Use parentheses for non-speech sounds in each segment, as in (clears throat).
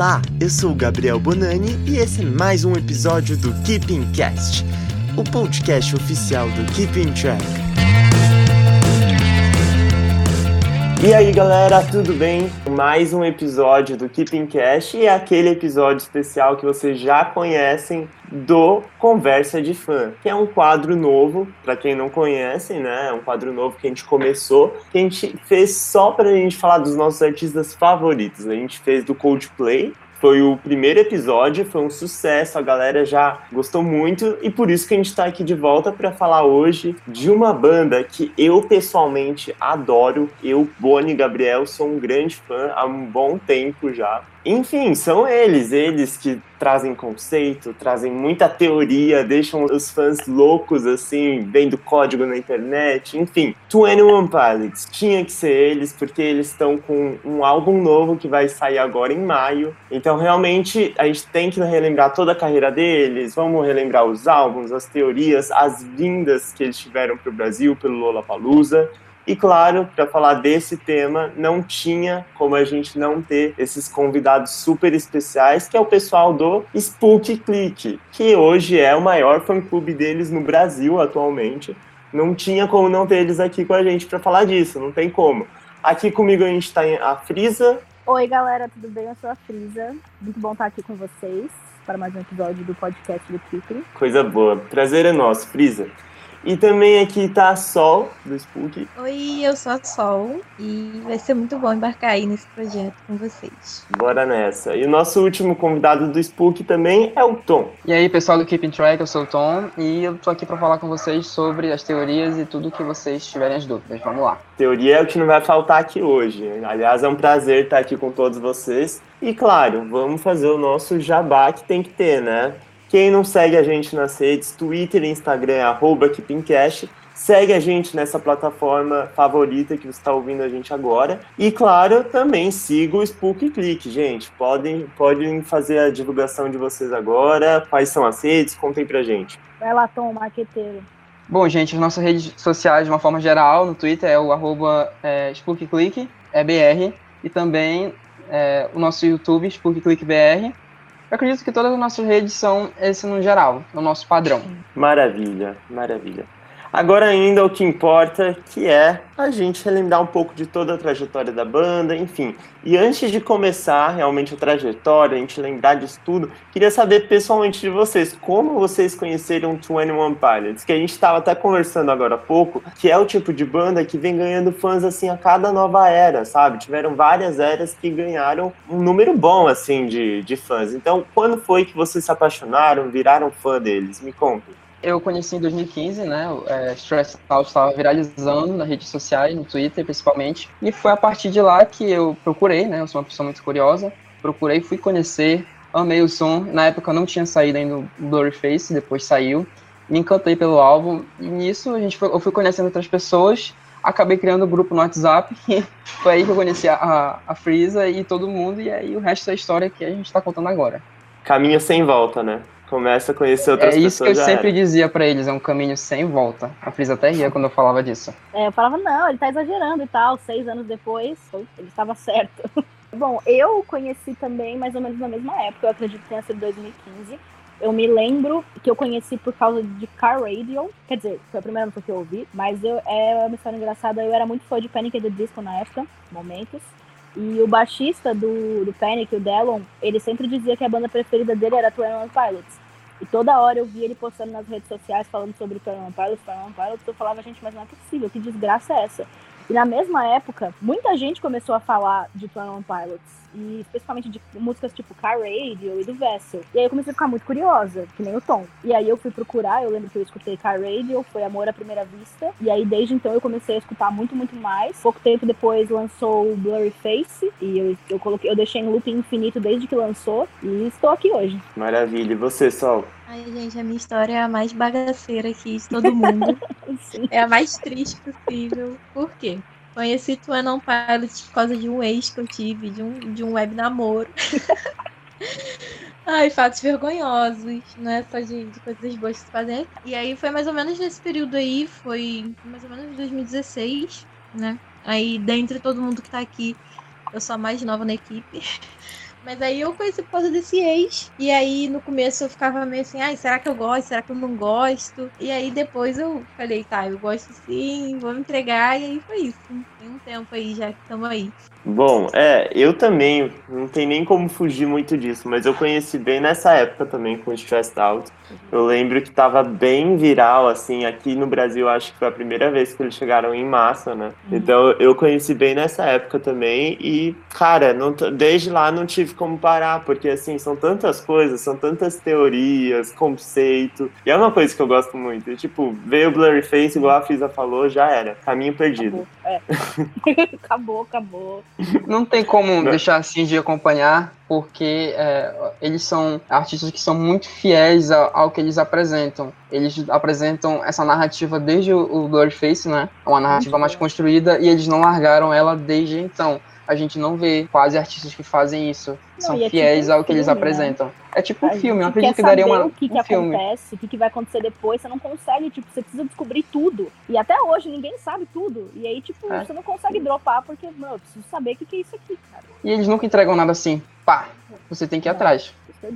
Olá, eu sou o Gabriel Bonani e esse é mais um episódio do Keeping Cast, o podcast oficial do Keeping Track. E aí galera, tudo bem? Mais um episódio do Keeping Cash e aquele episódio especial que vocês já conhecem do Conversa de Fã, que é um quadro novo, para quem não conhece, né? É um quadro novo que a gente começou, que a gente fez só pra gente falar dos nossos artistas favoritos. A gente fez do Coldplay, foi o primeiro episódio, foi um sucesso, a galera já gostou muito e por isso que a gente está aqui de volta para falar hoje de uma banda que eu pessoalmente adoro. Eu, Boni Gabriel, sou um grande fã há um bom tempo já. Enfim, são eles, eles que trazem conceito, trazem muita teoria, deixam os fãs loucos assim, vendo código na internet, enfim. 21 Pilots, tinha que ser eles, porque eles estão com um álbum novo que vai sair agora em maio. Então, realmente, a gente tem que relembrar toda a carreira deles, vamos relembrar os álbuns, as teorias, as vindas que eles tiveram para o Brasil pelo Lollapalooza. E claro, para falar desse tema, não tinha como a gente não ter esses convidados super especiais, que é o pessoal do Spook Click, que hoje é o maior fã-clube deles no Brasil atualmente. Não tinha como não ter eles aqui com a gente para falar disso, não tem como. Aqui comigo a gente está a Frisa. Oi, galera, tudo bem? Eu sou a Frisa. Muito bom estar aqui com vocês para mais um episódio do podcast do Kikri. Coisa boa. Prazer é nosso, Frisa. E também aqui tá a Sol, do Spook. Oi, eu sou a Sol e vai ser muito bom embarcar aí nesse projeto com vocês. Bora nessa. E o nosso último convidado do Spook também é o Tom. E aí, pessoal do Keeping Track, eu sou o Tom e eu tô aqui para falar com vocês sobre as teorias e tudo que vocês tiverem as dúvidas. Vamos lá. Teoria é o que não vai faltar aqui hoje. Aliás, é um prazer estar aqui com todos vocês. E claro, vamos fazer o nosso jabá que tem que ter, né? Quem não segue a gente nas redes, Twitter e Instagram, arroba Keepingcast, segue a gente nessa plataforma favorita que você está ouvindo a gente agora. E, claro, também siga o Spook Click, gente. Podem, podem fazer a divulgação de vocês agora. Quais são as redes? Contem pra gente. Vai lá, Tom, marqueteiro. Bom, gente, as nossas redes sociais, de uma forma geral, no Twitter é o arroba é, SpookClick, é BR, e também é, o nosso YouTube, SpookClickBR, eu acredito que todas as nossas redes são esse no geral, o nosso padrão. Maravilha, maravilha. Agora ainda o que importa, que é a gente relembrar um pouco de toda a trajetória da banda, enfim. E antes de começar realmente a trajetória, a gente lembrar disso tudo, queria saber pessoalmente de vocês, como vocês conheceram 21 Pilots, que a gente estava até conversando agora há pouco, que é o tipo de banda que vem ganhando fãs assim a cada nova era, sabe? Tiveram várias eras que ganharam um número bom assim de, de fãs. Então, quando foi que vocês se apaixonaram, viraram fã deles? Me contem. Eu conheci em 2015, né? É, Stress Out estava viralizando nas redes sociais, no Twitter principalmente. E foi a partir de lá que eu procurei, né? Eu sou uma pessoa muito curiosa. Procurei, fui conhecer, amei o som. Na época não tinha saído ainda o Blurry Face, depois saiu. Me encantei pelo álbum. E nisso a gente foi, eu fui conhecendo outras pessoas. Acabei criando um grupo no WhatsApp. (laughs) foi aí que eu conheci a, a Freeza e todo mundo. E aí o resto da história que a gente está contando agora. Caminho sem volta, né? Começa a conhecer outras pessoas. É isso que eu sempre era. dizia para eles, é um caminho sem volta. A Fris até ria quando eu falava disso. É, eu falava, não, ele tá exagerando e tal. Seis anos depois, ele estava certo. (laughs) Bom, eu conheci também mais ou menos na mesma época, eu acredito que tenha sido 2015. Eu me lembro que eu conheci por causa de Car Radio, quer dizer, foi a primeira música que eu ouvi, mas eu, é uma história engraçada, eu era muito fã de Panic! at the Disco na época, momentos, e o baixista do, do Panic, o Dallon, ele sempre dizia que a banda preferida dele era Twenty Pilots. E toda hora eu via ele postando nas redes sociais falando sobre o Twenty Pilots, Twenty Pilots. Eu falava, gente, mas não é possível, que desgraça é essa? E na mesma época, muita gente começou a falar de Twenty Pilots e especialmente de músicas tipo Car Radio e do Vessel. E aí eu comecei a ficar muito curiosa, que nem o Tom. E aí eu fui procurar, eu lembro que eu escutei Car Radio, foi Amor à Primeira Vista, e aí desde então eu comecei a escutar muito, muito mais. Pouco tempo depois lançou o Blurry Face, e eu, eu coloquei, eu deixei em loop infinito desde que lançou, e estou aqui hoje. Maravilha. E você, Sol? Ai, gente, a minha história é a mais bagaceira aqui de todo mundo. (laughs) é a mais triste possível. Por quê? Conheci Tuanon Pilot por causa de um ex que eu tive, de um, de um web namoro. (laughs) Ai, fatos vergonhosos, não é só de, de, coisas boas que se fazem. E aí foi mais ou menos nesse período aí, foi mais ou menos 2016, né? Aí, dentre todo mundo que tá aqui, eu sou a mais nova na equipe. Mas aí eu conheci por causa desse ex. E aí no começo eu ficava meio assim, ai, será que eu gosto? Será que eu não gosto? E aí depois eu falei, tá, eu gosto sim, vou me entregar. E aí foi isso. Tem um tempo aí já que estamos aí. Bom, é, eu também, não tem nem como fugir muito disso, mas eu conheci bem nessa época também com Stressed Out. Eu lembro que tava bem viral, assim, aqui no Brasil acho que foi a primeira vez que eles chegaram em massa, né? Uhum. Então eu conheci bem nessa época também e, cara, não, desde lá não tive como parar, porque assim, são tantas coisas, são tantas teorias, conceito, e é uma coisa que eu gosto muito. E, tipo, veio o Blurry Face, igual a Fisa falou, já era, caminho perdido. Acabou, é. (laughs) acabou, acabou. Não tem como deixar assim de acompanhar, porque é, eles são artistas que são muito fiéis ao, ao, que eles apresentam. Eles apresentam essa narrativa desde o, o Blurface, né? É uma narrativa mais construída e eles não largaram ela desde então a gente não vê quase artistas que fazem isso. Não, são é fiéis tipo ao que eles né? apresentam. Né? É tipo um filme, eu acredito que daria uma. O que, um que filme. acontece, o que, que vai acontecer depois, você não consegue, tipo, você precisa descobrir tudo. E até hoje ninguém sabe tudo. E aí, tipo, é. você não consegue dropar, porque, mano, eu preciso saber o que, que é isso aqui, cara. E eles nunca entregam nada assim, pá, você tem que ir atrás.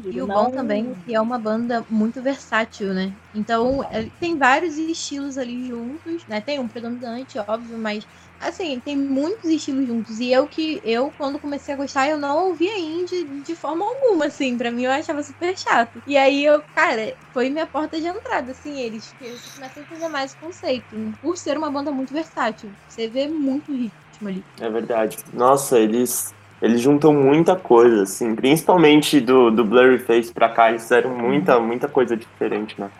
E o bom também é que é uma banda muito versátil, né? Então, é, tem vários estilos ali juntos, né? Tem um predominante, óbvio, mas assim, tem muitos estilos juntos. E eu que, eu, quando comecei a gostar, eu não ouvia indie de forma alguma, assim. Pra mim, eu achava super chato. E aí, eu, cara, foi minha porta de entrada, assim, eles. Porque eu comecei a entender mais conceito. Por ser uma banda muito versátil. Você vê muito ritmo ali. É verdade. Nossa, eles eles juntam muita coisa, assim, principalmente do, do Blurry Face pra cá, eles fizeram muita, muita coisa diferente, né?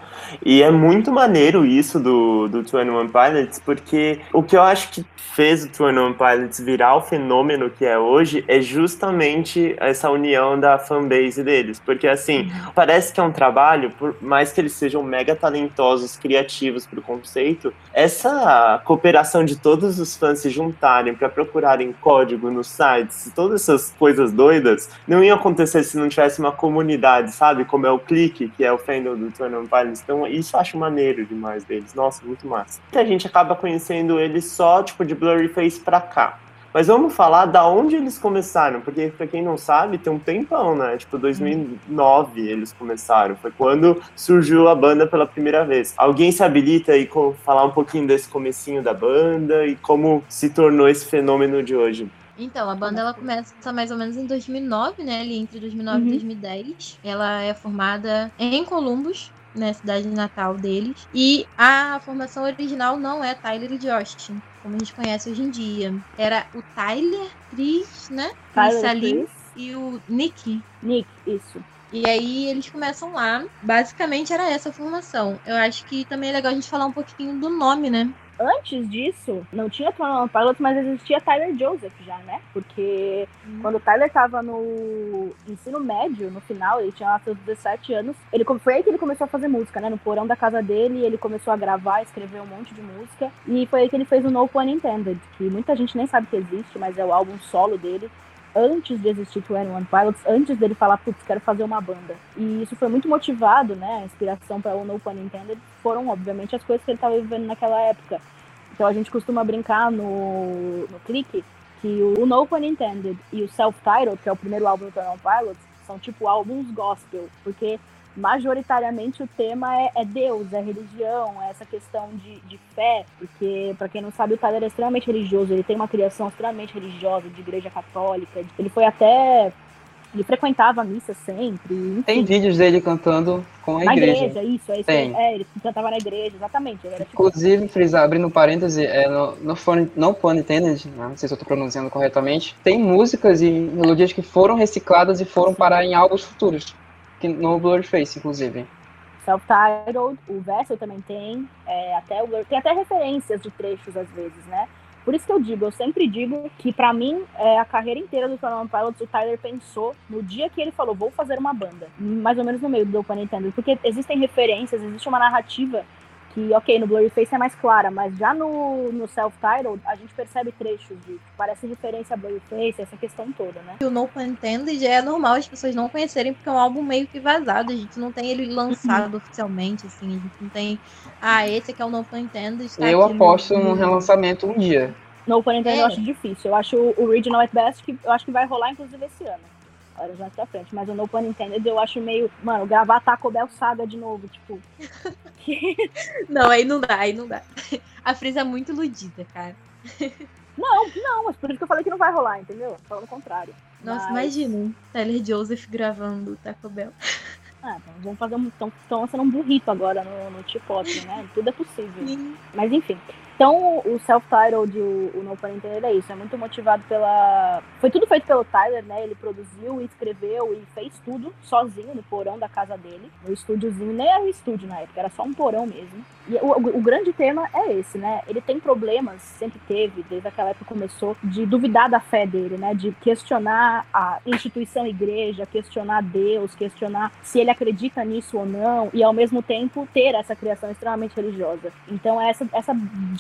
E é muito maneiro isso do, do 21 Pilots, porque o que eu acho que fez o 21 Pilots virar o fenômeno que é hoje é justamente essa união da fanbase deles. Porque, assim, parece que é um trabalho, por mais que eles sejam mega talentosos, criativos pro conceito, essa cooperação de todos os fãs se juntarem para procurarem código nos sites, todas essas coisas doidas, não ia acontecer se não tivesse uma comunidade, sabe? Como é o Clique, que é o fandom do 21 Pilots. Então, isso eu acho maneiro demais deles. Nossa, muito massa. A gente acaba conhecendo eles só, tipo, de Blurry Face pra cá. Mas vamos falar da onde eles começaram, porque pra quem não sabe, tem um tempão, né? Tipo, 2009 eles começaram. Foi quando surgiu a banda pela primeira vez. Alguém se habilita aí com falar um pouquinho desse comecinho da banda e como se tornou esse fenômeno de hoje? Então, a banda ela começa mais ou menos em 2009, né? Ali entre 2009 uhum. e 2010. Ela é formada em Columbus, né, cidade natal deles. E a formação original não é Tyler e Justin, como a gente conhece hoje em dia. Era o Tyler, Chris, né? Tyler, Salim e o Nick. Nick, isso. E aí eles começam lá. Basicamente era essa a formação. Eu acho que também é legal a gente falar um pouquinho do nome, né? Antes disso, não tinha Twenty Pilots, mas existia Tyler Joseph já, né? Porque hum. quando o Tyler tava no ensino médio, no final, ele tinha lá seus 17 anos, ele foi aí que ele começou a fazer música, né? No porão da casa dele, ele começou a gravar, escrever um monte de música. E foi aí que ele fez o No Pun Intended, que muita gente nem sabe que existe, mas é o álbum solo dele antes de existir o One Pilots, antes dele falar, putz, quero fazer uma banda. E isso foi muito motivado, né? A inspiração para o No Pun Intended foram, obviamente, as coisas que ele estava vivendo naquela época. Então a gente costuma brincar no, no clique que o No Pun Intended e o Self-Titled, que é o primeiro álbum do One Pilots, são tipo álbuns gospel, porque majoritariamente o tema é, é, Deus, é religião, é essa questão de, de fé, porque, para quem não sabe, o Tyler é extremamente religioso, ele tem uma criação extremamente religiosa, de igreja católica, ele foi até. Ele frequentava a missa sempre. Enfim. Tem vídeos dele cantando com a na igreja. igreja. isso, é isso. Tem. É, ele cantava na igreja, exatamente. Tipo... Inclusive, frisar, abrindo parêntese, é, no, no, fun, no Pun Intended, né, não sei se eu estou pronunciando corretamente, tem músicas e melodias que foram recicladas e foram parar em álbuns futuros no Blurface, inclusive. Self-titled, o Vessel também tem, é, até o Blur, tem até referências de trechos às vezes, né? Por isso que eu digo, eu sempre digo que para mim, é, a carreira inteira do Twenty Pilots, o Tyler pensou no dia que ele falou, vou fazer uma banda. Mais ou menos no meio do Open Nintendo. Porque existem referências, existe uma narrativa que, ok, no Blurry Face é mais clara, mas já no, no Self-Titled a gente percebe trechos de parece referência a Blurry Face, essa questão toda, né? O No Pun Intended é normal as pessoas não conhecerem porque é um álbum meio que vazado, a gente não tem ele lançado uhum. oficialmente, assim, a gente não tem, ah, esse aqui é o No Pun Intended. Tá eu aposto no... no relançamento um dia. No Pun Intended é. eu acho difícil, eu acho o Original at Best que eu acho que vai rolar inclusive esse ano. Era mais pra frente. Mas o No Pun Intended eu acho meio. Mano, gravar Taco Bell Saga de novo, tipo. (laughs) não, aí não dá, aí não dá. A Frisa é muito iludida, cara. (laughs) Não, não, mas por isso que eu falei que não vai rolar, entendeu? Falando o contrário. Nossa, mas... imagina, Tyler Joseph gravando Taco Bell. Ah, então vamos fazer um. Estão lançando um burrito agora no, no Chipotle, né? Tudo é possível. Sim. Mas enfim. Então, o self-titled, o, o No Pun Intended, é isso. É muito motivado pela... Foi tudo feito pelo Tyler, né? Ele produziu, escreveu e fez tudo sozinho no porão da casa dele. No estúdiozinho. Nem era um estúdio na época, era só um porão mesmo. E o, o, o, grande tema é esse, né? Ele tem problemas, sempre teve, desde aquela época começou, de duvidar da fé dele, né? De questionar a instituição igreja, questionar Deus, questionar se ele acredita nisso ou não, e ao mesmo tempo ter essa criação extremamente religiosa. Então, essa, essa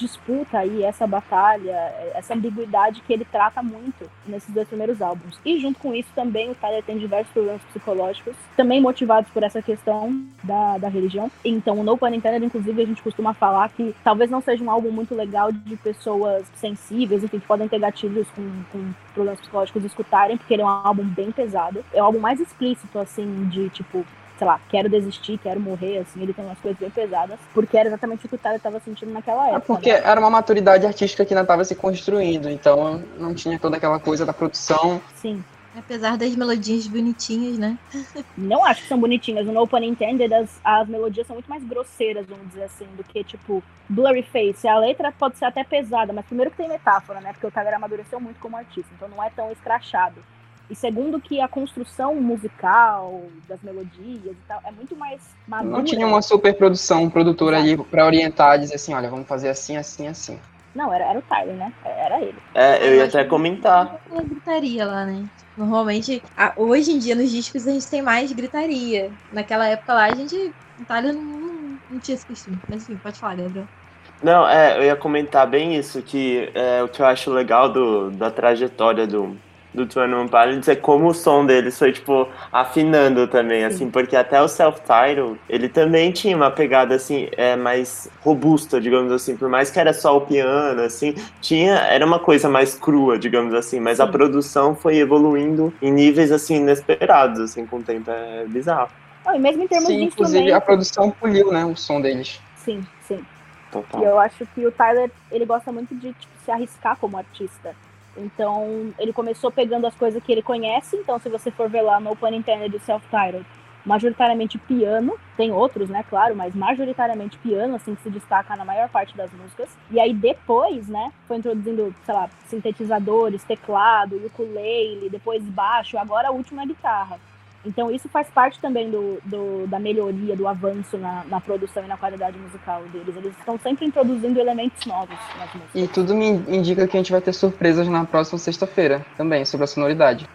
disputa aí, essa batalha, essa ambiguidade que ele trata muito nesses dois primeiros álbuns. E junto com isso também o Tyler tem diversos problemas psicológicos, também motivados por essa questão da, da religião. Então, o No Pun Intended, inclusive, a gente costuma falar que talvez não seja um álbum muito legal de pessoas sensíveis, enfim, que podem ter gatilhos com, com problemas psicológicos escutarem, porque ele é um álbum bem pesado. É o álbum mais explícito, assim, de tipo sei lá, quero desistir, quero morrer, assim, ele tem umas coisas bem pesadas, porque era exatamente o que o Tyler estava sentindo naquela é época. É porque né? era uma maturidade artística que ainda estava se construindo, então não tinha toda aquela coisa da produção. Sim. Apesar das melodias bonitinhas, né? (laughs) Não acho que são bonitinhas. No Open Intended, as, as melodias são muito mais grosseiras, vamos dizer assim, do que, tipo, Blurry Face. A letra pode ser até pesada, mas primeiro que tem metáfora, né? Porque o Tyler amadureceu muito como artista, então não é tão escrachado. E segundo que a construção musical das melodias e tal é muito mais madura. Não tinha uma super produção, um produtor ali para orientar, dizer assim, olha, vamos fazer assim, assim, assim. Não, era, era o Tyler, né? Era ele. É, eu ia até comentar. Aquela gritaria lá, né? Normalmente, a, hoje em dia nos discos a gente tem mais gritaria. Naquela época lá a gente. O Tyler não, não, não tinha esse costume. Mas enfim, pode falar, Gabriel. Não, é, eu ia comentar bem isso, que é, o que eu acho legal do, da trajetória do, do Twenty One Pilots é como o som deles foi, tipo, afinando também, Sim. assim, porque até o self-title, ele também tinha uma pegada, assim, é, mais robusta, digamos assim, por mais que era só o piano, assim, tinha, era uma coisa mais crua, digamos assim, mas Sim. a produção foi evoluindo em níveis, assim, inesperados, assim, com o tempo, é bizarro. Ah, e mesmo em termos sim, de inclusive a produção poliu, né, o som deles. Sim, sim. Total. E eu acho que o Tyler, ele gosta muito de tipo, se arriscar como artista. Então, ele começou pegando as coisas que ele conhece. Então, se você for ver lá no Open Internet Self-Titled, majoritariamente piano, tem outros, né, claro, mas majoritariamente piano, assim, que se destaca na maior parte das músicas. E aí depois, né, foi introduzindo, sei lá, sintetizadores, teclado, ukulele, depois baixo, agora a última guitarra. Então isso faz parte também do, do da melhoria, do avanço na, na, produção e na qualidade musical deles. Eles estão sempre introduzindo elementos novos nas músicas. E tudo me indica que a gente vai ter surpresas na próxima sexta-feira também, sobre a sonoridade.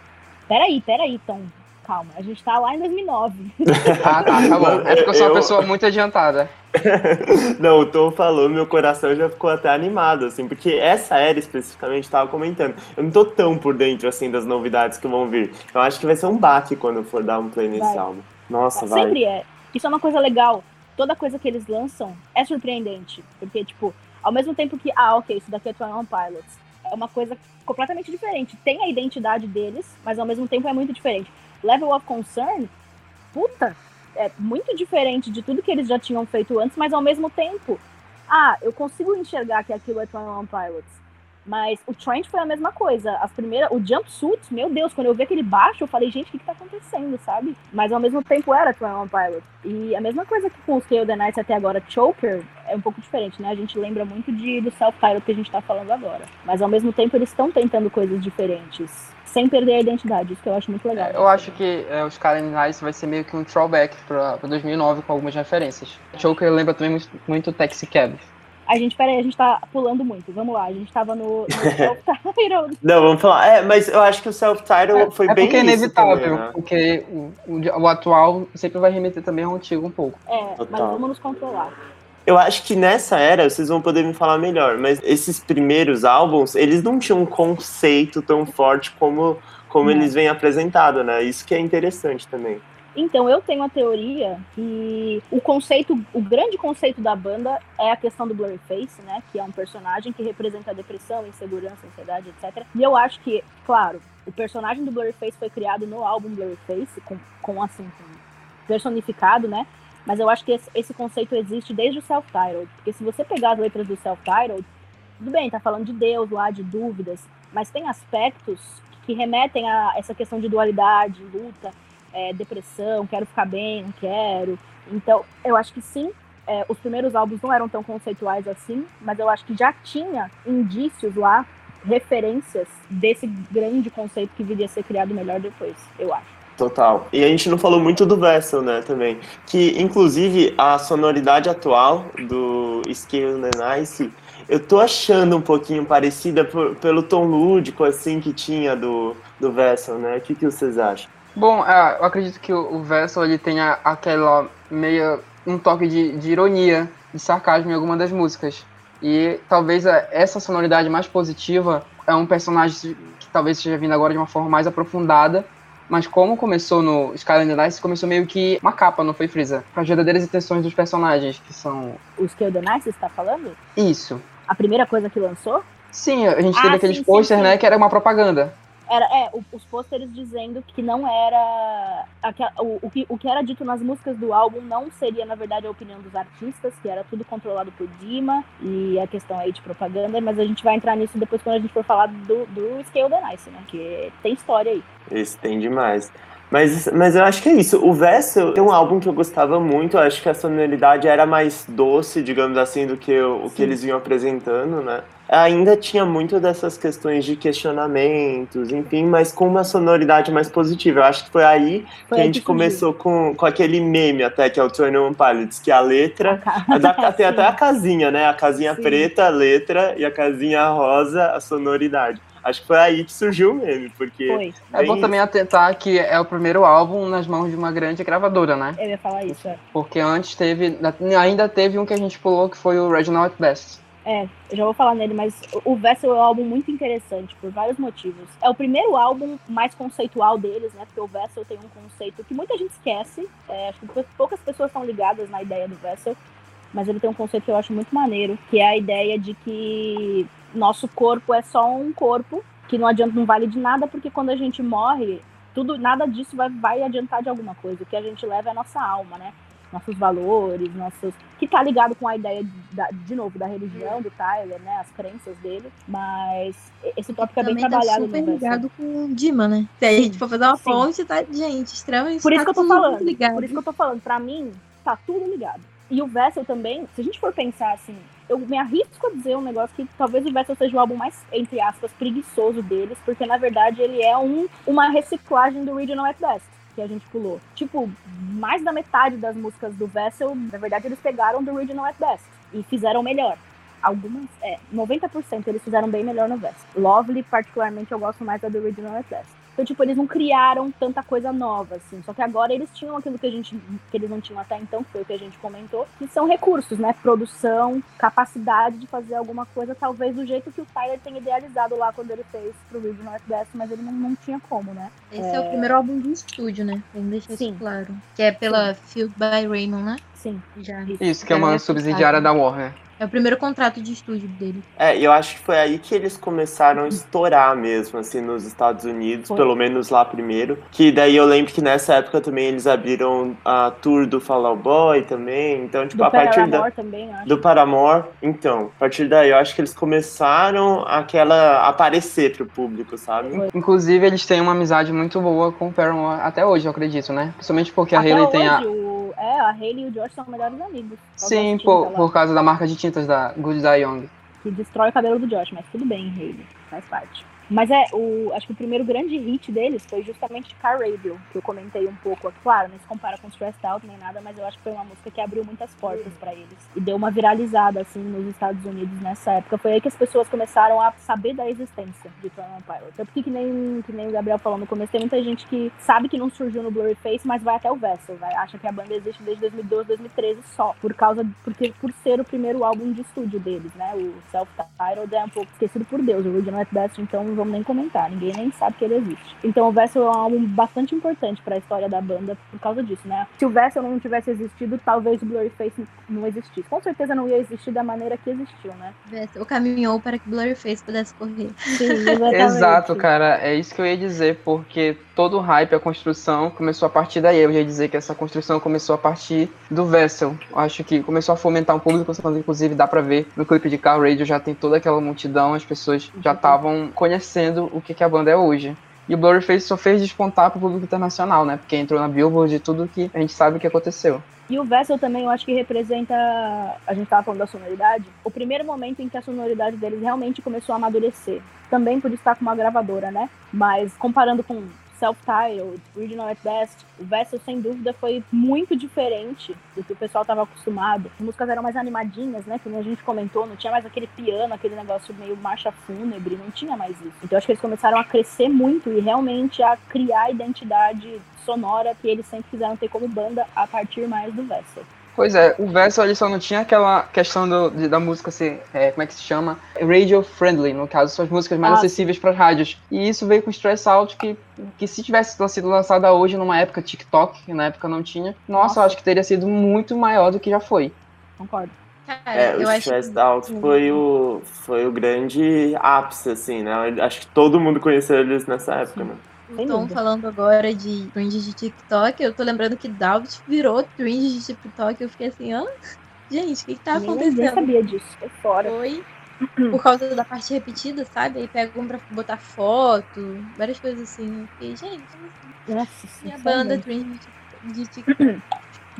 Peraí, peraí, Tom calma, a gente tá lá em 2009. (laughs) ah, tá, tá bom. É porque eu sou uma pessoa muito adiantada. (laughs) não, o Tom falou, meu coração já ficou até animado, assim, porque essa era especificamente, tava comentando. Eu não tô tão por dentro, assim, das novidades que vão vir. Eu acho que vai ser um baque quando for dar um play nesse vai. álbum. Nossa, vai. Sempre é. Isso é uma coisa legal. Toda coisa que eles lançam é surpreendente. Porque, tipo, ao mesmo tempo que, ah, ok, isso daqui é Twilight Pilots. É uma coisa completamente diferente. Tem a identidade deles, mas ao mesmo tempo é muito diferente. Level of Concern, puta, é muito diferente de tudo que eles já tinham feito antes, mas ao mesmo tempo, ah, eu consigo enxergar que aquilo é Twilight Pilots. Mas o Trent foi a mesma coisa. As primeiras, o jumpsuit, meu Deus, quando eu vi aquele baixo, eu falei, gente, o que, que tá acontecendo, sabe? Mas ao mesmo tempo era Twilight Pilot. E a mesma coisa que com os Scale the Nights até agora, Choker é um pouco diferente, né? A gente lembra muito de, do Self-Pilot que a gente tá falando agora. Mas ao mesmo tempo eles estão tentando coisas diferentes sem perder a identidade, isso que eu acho muito legal. É, eu acho que é, os Nice vai ser meio que um throwback para 2009 com algumas referências. Choker lembra também muito, muito Taxi Cab. A gente, peraí, a gente tá pulando muito. Vamos lá, a gente tava no, no (laughs) self-title. Não, vamos falar. É, mas eu acho que o self-title é, foi é bem. Porque é inevitável, também, né? porque o, o, o, atual sempre vai remeter também ao antigo um pouco. É, Total. mas vamos nos controlar. Eu acho que nessa era, vocês vão poder me falar melhor, mas esses primeiros álbuns, eles não tinham um conceito tão forte como, como eles vêm apresentado, né? Isso que é interessante também. Então, eu tenho a teoria que o conceito, o grande conceito da banda é a questão do Blurryface, né? Que é um personagem que representa a depressão, insegurança, ansiedade, etc. E eu acho que, claro, o personagem do Blurryface foi criado no álbum Blurryface, com, com assim, com personificado, né? Mas eu acho que esse, esse conceito existe desde o Self-Titled. Porque se você pegar as letras do Self-Titled, tudo bem, tá falando de Deus lá, de dúvidas, mas tem aspectos que remetem a essa questão de dualidade, luta, é, depressão, quero ficar bem, não quero. Então, eu acho que sim, é, os primeiros álbuns não eram tão conceituais assim, mas eu acho que já tinha indícios lá, referências desse grande conceito que viria a ser criado melhor depois, eu acho. Total. E a gente não falou muito do Vessel, né, também. Que, inclusive, a sonoridade atual do Scale the Nice, eu tô achando um pouquinho parecida por, pelo tom lúdico, assim, que tinha do, do Vessel, né? O que, que vocês acham? Bom, é, eu acredito que o Vessel, ele tenha aquela meia... um toque de, de ironia, de sarcasmo em alguma das músicas. E talvez essa sonoridade mais positiva é um personagem que talvez esteja vindo agora de uma forma mais aprofundada mas como começou no Skyline Nice, começou meio que uma capa, não foi, Freeza? Com as verdadeiras intenções dos personagens, que são... O Scale the Nice, está falando? Isso. A primeira coisa que lançou? Sim, a gente ah, teve aqueles posters, né, que era uma propaganda. Era, é, os pôsteres dizendo que não era. o, o, que, o que era dito nas músicas do álbum não seria, na verdade, a opinião dos artistas, que era tudo controlado por Dima, e a questão aí de propaganda, mas a gente vai entrar nisso depois quando a gente for falar do, do Scale the Nice, né? Que tem história aí. Isso tem demais. Mas, mas eu acho que é isso. O Vessel tem um álbum que eu gostava muito. Eu acho que a sonoridade era mais doce, digamos assim, do que o, o que eles vinham apresentando, né? Ainda tinha muito dessas questões de questionamentos, enfim, mas com uma sonoridade mais positiva. Eu acho que foi aí foi que a gente começou com, com aquele meme até, que é o Twenty One Pilots, que a letra. A da, (laughs) tem até a casinha, né? A casinha Sim. preta, a letra, e a casinha rosa, a sonoridade. Acho que foi aí que surgiu o meme, porque. Foi. É bom também atentar que é o primeiro álbum nas mãos de uma grande gravadora, né? Eu ia falar isso, é. Porque antes teve. Ainda teve um que a gente pulou que foi o Reginald Best. É, já vou falar nele, mas o Vessel é um álbum muito interessante por vários motivos. É o primeiro álbum mais conceitual deles, né? Porque o Vessel tem um conceito que muita gente esquece. É, acho que poucas pessoas estão ligadas na ideia do Vessel, mas ele tem um conceito que eu acho muito maneiro, que é a ideia de que nosso corpo é só um corpo que não adianta, não vale de nada, porque quando a gente morre, tudo, nada disso vai, vai adiantar de alguma coisa. O que a gente leva é a nossa alma, né? Nossos valores, nossos. Que tá ligado com a ideia, da, de novo, da religião do Tyler, né? As crenças dele. Mas esse tópico é bem tá trabalhado. Tá super ligado com o Dima, né? Se a gente for fazer uma Sim. fonte, tá, gente, extremamente. Por isso tá que eu tô falando. Ligado. Por isso que eu tô falando. Pra mim, tá tudo ligado. E o Vessel também, se a gente for pensar assim, eu me arrisco a dizer um negócio que talvez o Vessel seja o álbum mais, entre aspas, preguiçoso deles, porque na verdade ele é um, uma reciclagem do Regional at Best que a gente pulou. Tipo, mais da metade das músicas do Vessel, na verdade, eles pegaram do Regional at Best e fizeram melhor. Algumas, é, 90% eles fizeram bem melhor no Vessel. Lovely, particularmente, eu gosto mais da do Original at Best. Então, tipo, eles não criaram tanta coisa nova, assim. Só que agora eles tinham aquilo que a gente que eles não tinham até então, que foi o que a gente comentou, que são recursos, né? Produção, capacidade de fazer alguma coisa, talvez do jeito que o Tyler tem idealizado lá quando ele fez pro Rio Northwest, mas ele não, não tinha como, né? Esse é... é... o primeiro álbum de estúdio, né? Vamos deixar Sim. isso claro. Que é pela Sim. Field by Raymond, né? Sim, já. Isso, que é uma subsidiária da Warner. É o primeiro contrato de estúdio dele. É, eu acho que foi aí que eles começaram a estourar mesmo, assim, nos Estados Unidos, foi. pelo menos lá primeiro. Que daí eu lembro que nessa época também eles abriram a tour do Fall Out Boy também. Então, tipo, do a partir da. Também, acho. Do Paramore. Então, a partir daí eu acho que eles começaram aquela aparecer pro público, sabe? Foi. Inclusive, eles têm uma amizade muito boa com o Paramore até hoje, eu acredito, né? Principalmente porque a Hayley tem a. O é, a Hayley e o Josh são melhores amigos. Sim, por, por causa da marca de tintas da Good Die Young. Que destrói o cabelo do Josh, mas tudo bem, Hayley. Faz parte. Mas é, o, acho que o primeiro grande hit deles foi justamente Car Radio, que eu comentei um pouco. Claro, não se compara com Stressed Out nem nada, mas eu acho que foi uma música que abriu muitas portas para eles. E deu uma viralizada, assim, nos Estados Unidos nessa época. Foi aí que as pessoas começaram a saber da existência de Tron Pilot. Tanto que, que nem, que nem o Gabriel falou no começo, tem muita gente que sabe que não surgiu no Blurry Face, mas vai até o Vessel, vai, acha que a banda existe desde 2012, 2013 só. Por causa, porque, por ser o primeiro álbum de estúdio deles, né? O Self-Titled é um pouco esquecido por Deus, o Original at Best, então vamos nem comentar, ninguém nem sabe que ele existe. Então o Vessel é um álbum bastante importante para a história da banda por causa disso, né? Se o Vessel não tivesse existido, talvez o Blurryface não existisse. Com certeza não ia existir da maneira que existiu, né? Vessel caminhou para que Blurryface pudesse correr. Sim. Exato, cara, é isso que eu ia dizer, porque todo o hype, a construção começou a partir daí. Eu ia dizer que essa construção começou a partir do Vessel. Acho que começou a fomentar um público, inclusive dá pra ver no clipe de Car Radio já tem toda aquela multidão, as pessoas já estavam conhecendo o que, que a banda é hoje. E o Blurryface só fez despontar pro público internacional, né? Porque entrou na Billboard e tudo que a gente sabe o que aconteceu. E o Vessel também eu acho que representa, a gente tava falando da sonoridade, o primeiro momento em que a sonoridade deles realmente começou a amadurecer. Também por estar com uma gravadora, né? Mas comparando com self-titled, original at best, o Vessel sem dúvida foi muito diferente do que o pessoal estava acostumado. As músicas eram mais animadinhas, né? Como a gente comentou, não tinha mais aquele piano, aquele negócio meio marcha fúnebre, não tinha mais isso. Então acho que eles começaram a crescer muito e realmente a criar a identidade sonora que eles sempre quiseram ter como banda a partir mais do Vessel. Pois é, o Vessel ele só não tinha aquela questão do, de, da música ser, é, como é que se chama? Radio friendly, no caso, são as músicas mais Ah, acessíveis para as rádios. E isso veio com Stress Out, que, que se tivesse sido lançada hoje, numa época TikTok, que na época não tinha, nossa, Nossa. eu acho que teria sido muito maior do que já foi. Concordo. Cara, É, o Stressed Out foi o, foi o grande ápice, assim, né? Acho que todo mundo conheceu eles nessa época, né? Sem Estão dúvida. falando agora de cringe de TikTok. Eu tô lembrando que David virou cringe de TikTok. Eu fiquei assim, hã? Gente, o que, que tá acontecendo? sabia disso. Foi fora. Foi (clears throat) por causa da parte repetida, sabe? Aí pegam pra botar foto, várias coisas assim. Eu fiquei, gente, assim? Nossa, minha sinceramente. banda cringe de de (clears throat) TikTok.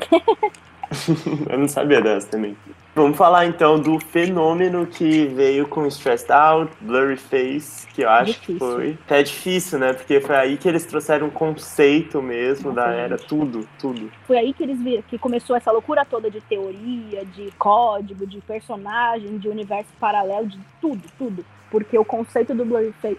(laughs) (laughs) Eu não sabia dessa também. Vamos falar então do fenômeno que veio com Stressed Out, Blurry Face, que eu acho que Difícil. foi. É difícil, né? Porque foi aí que eles trouxeram um conceito mesmo da era, tudo, tudo. Foi aí que eles viram que começou essa loucura toda de teoria, de código, de personagem, de universo paralelo, de tudo, tudo. Porque o conceito do Blurryface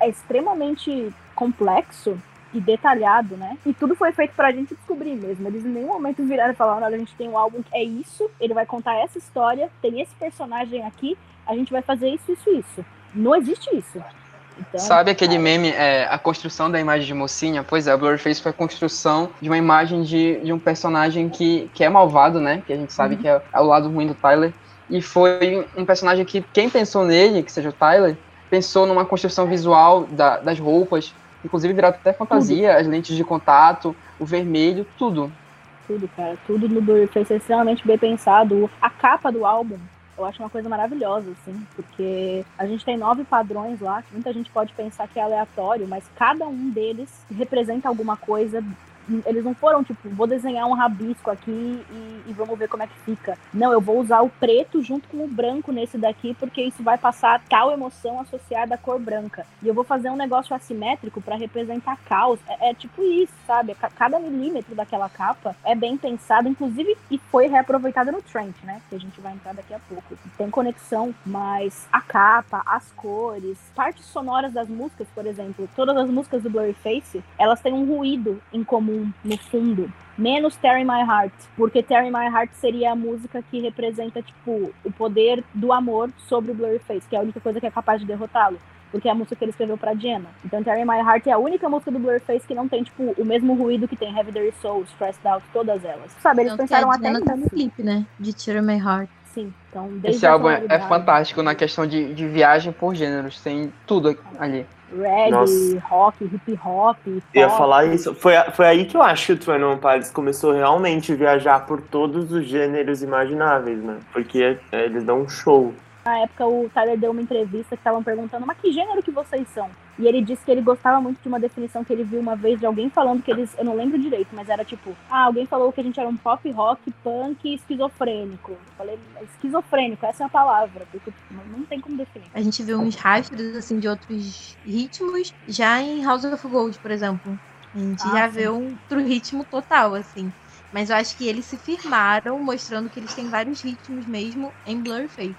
é extremamente complexo e detalhado, né? E tudo foi feito pra gente descobrir mesmo. Eles em nenhum momento viraram e falaram: olha, a gente tem um álbum que é isso, ele vai contar essa história, tem esse personagem aqui, a gente vai fazer isso, isso, isso. Não existe isso. Então, Sabe aquele meme, é, a construção da imagem de mocinha? Pois é, o Blurface foi a construção de uma imagem de, de um personagem que, que é malvado, né? Que a gente sabe que é, é o lado ruim do Tyler. E foi um personagem que quem pensou nele, que seja o Tyler, pensou numa construção visual da- das roupas, inclusive virado até fantasia, as lentes de contato, o vermelho, tudo. Tudo, cara. Tudo no é extremamente bem pensado. A capa do álbum, eu acho uma coisa maravilhosa, assim, porque a gente tem nove padrões lá, que muita gente pode pensar que é aleatório, mas cada um deles representa alguma coisa. Eles não foram, tipo, vou desenhar um rabisco aqui e, e vamos ver como é que fica. Não, eu vou usar o preto junto com o branco nesse daqui, porque isso vai passar tal emoção associada à cor branca. E eu vou fazer um negócio assimétrico para representar caos. É, é tipo isso, sabe? Ca- Cada milímetro daquela capa é bem pensado, inclusive, e foi reaproveitada no Trent, né? Que a gente vai entrar daqui a pouco. Tem conexão, mas a capa, as cores, partes sonoras das músicas, por exemplo, todas as músicas do Blurryface, elas têm um ruído em comum no fundo. Menos Tear in My Heart, porque Tear in My Heart seria a música que representa, tipo, o poder do amor sobre o Blurryface, que é a única coisa que é capaz de derrotá-lo porque é a música que ele escreveu pra Jenna. Então, Tear in My Heart é a única música do Blurface que não tem, tipo, o mesmo ruído que tem Heavy Dirty Soul, Stressed Out, todas elas. Sabe, eles pensaram a até tá no clipe, né? De Tear My Heart. Sim, então, desde Esse álbum é, é fantástico na questão de, de viagem por gêneros, tem tudo ali. Reggae, Nossa. rock, hip hop, Eu ia pop. falar isso. Foi, foi aí que eu acho que o One Pilots começou realmente a viajar por todos os gêneros imagináveis, né? Porque é, eles dão um show. Na época, o Tyler deu uma entrevista que estavam perguntando, mas que gênero que vocês são? E ele disse que ele gostava muito de uma definição que ele viu uma vez de alguém falando que eles, eu não lembro direito, mas era tipo, ah, alguém falou que a gente era um pop rock, punk esquizofrênico. Eu falei, esquizofrênico, essa é a palavra, porque não, não tem como definir. A gente viu uns rastros, assim, de outros ritmos, já em House of Gold, por exemplo. A gente Ah, já sim. vê um outro ritmo total, assim. Mas eu acho que eles se firmaram, mostrando que eles têm vários ritmos mesmo em Blurface.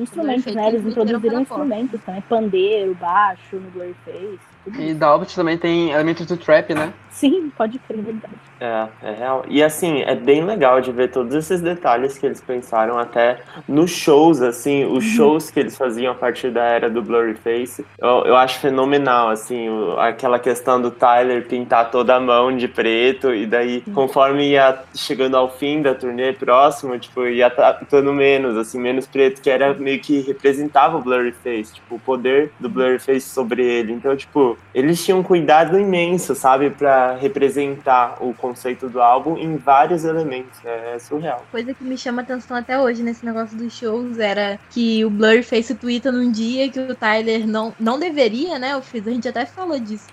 Instrumentos, né? Eles introduziram instrumentos também, pandeiro, baixo no Blurface. E da Albert também tem elementos do trap, né? Sim, pode crer, é verdade. É, é real. E assim, é bem legal de ver todos esses detalhes que eles pensaram até nos shows, assim, os uhum. shows que eles faziam a partir da era do Blurryface. Eu, eu acho fenomenal, assim, o, aquela questão do Tyler pintar toda a mão de preto e daí, conforme ia chegando ao fim da turnê próximo, tipo, ia tratando menos, assim, menos preto, que era meio que representava o Blurryface, tipo, o poder do Blurryface sobre ele. Então, tipo, eles tinham um cuidado imenso, sabe, para representar o conceito do álbum em vários elementos. É, é surreal. Coisa que me chama atenção até hoje nesse negócio dos shows era que o Blur fez o Twitter num dia que o Tyler não, não deveria, né? O Fizz, a gente até falou disso.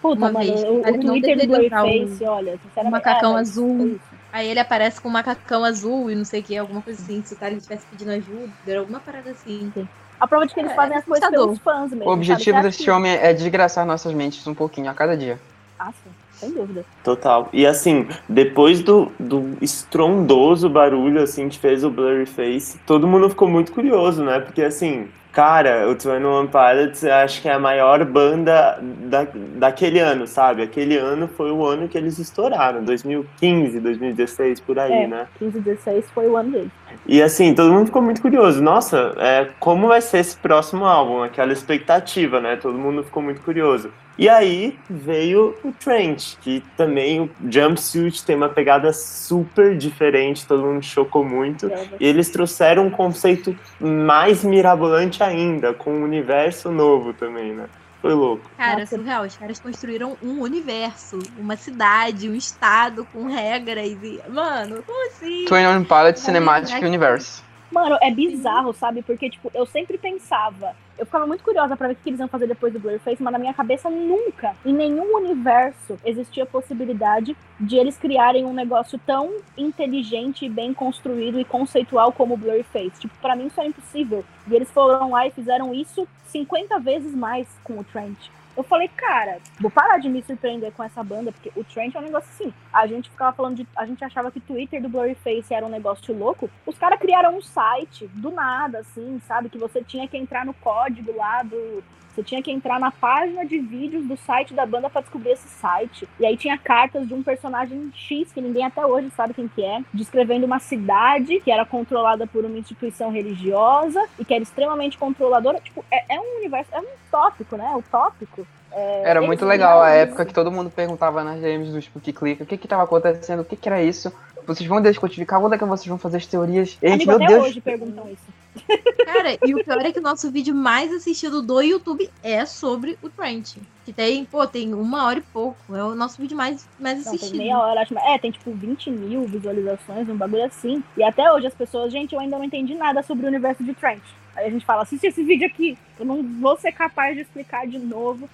Puta, uma mano, vez. O, o Twitter do Blurface, olha, um macacão é, azul. Aí ele aparece com um macacão azul e não sei o que, alguma coisa assim. Se o Tyler estivesse pedindo ajuda, alguma parada assim. A prova de que eles é, fazem as coisas pelos fãs mesmo. O objetivo sabe? desse homem é desgraçar nossas mentes um pouquinho a cada dia. Ah, sim. Sem dúvida. Total. E assim, depois do, do estrondoso barulho assim que fez o Blurry Face, todo mundo ficou muito curioso, né? Porque assim, Cara, o Twenty One Pilots acho que é a maior banda da, daquele ano, sabe? Aquele ano foi o ano que eles estouraram, 2015, 2016, por aí, é, né? 15, 16 foi o ano deles. E assim, todo mundo ficou muito curioso. Nossa, é, como vai ser esse próximo álbum? Aquela expectativa, né? Todo mundo ficou muito curioso. E aí veio o Trent, que também o Jumpsuit tem uma pegada super diferente, todo mundo chocou muito. E eles trouxeram um conceito mais mirabolante ainda, com um universo novo também, né? Foi louco. Cara, surreal. Os caras construíram um universo, uma cidade, um estado com regras e. Mano, como assim? Twin on Pilot Cinematic Universe. Mano, é bizarro, sabe? Porque, tipo, eu sempre pensava. Eu ficava muito curiosa para ver o que eles iam fazer depois do Blurface, mas na minha cabeça nunca, em nenhum universo, existia a possibilidade de eles criarem um negócio tão inteligente, bem construído e conceitual como o Blurface. Tipo, pra mim isso é impossível. E eles foram lá e fizeram isso 50 vezes mais com o Trent. Eu falei, cara, vou parar de me surpreender com essa banda, porque o Trent é um negócio assim. A gente ficava falando de. A gente achava que Twitter do Blurryface era um negócio louco. Os caras criaram um site do nada, assim, sabe? Que você tinha que entrar no código lá do. Você tinha que entrar na página de vídeos do site da banda para descobrir esse site. E aí tinha cartas de um personagem X, que ninguém até hoje sabe quem que é, descrevendo uma cidade que era controlada por uma instituição religiosa e que era extremamente controladora. Tipo, é, é um universo, é um tópico, né? O tópico é, era muito legal a época que todo mundo perguntava nas DMs do Spook Click o que que tava acontecendo, o que que era isso. Vocês vão descodificar, quando é que vocês vão fazer as teorias? E gente, Amigo, meu Deus. hoje perguntam isso. (laughs) Cara, e o pior é que o nosso vídeo mais assistido do YouTube é sobre o Trent. Que tem, pô, tem uma hora e pouco. É o nosso vídeo mais, mais assistido. Não, tem meia hora, acho. É, tem tipo 20 mil visualizações, um bagulho assim. E até hoje as pessoas, gente, eu ainda não entendi nada sobre o universo de Trent. Aí a gente fala, assiste esse vídeo aqui. Eu não vou ser capaz de explicar de novo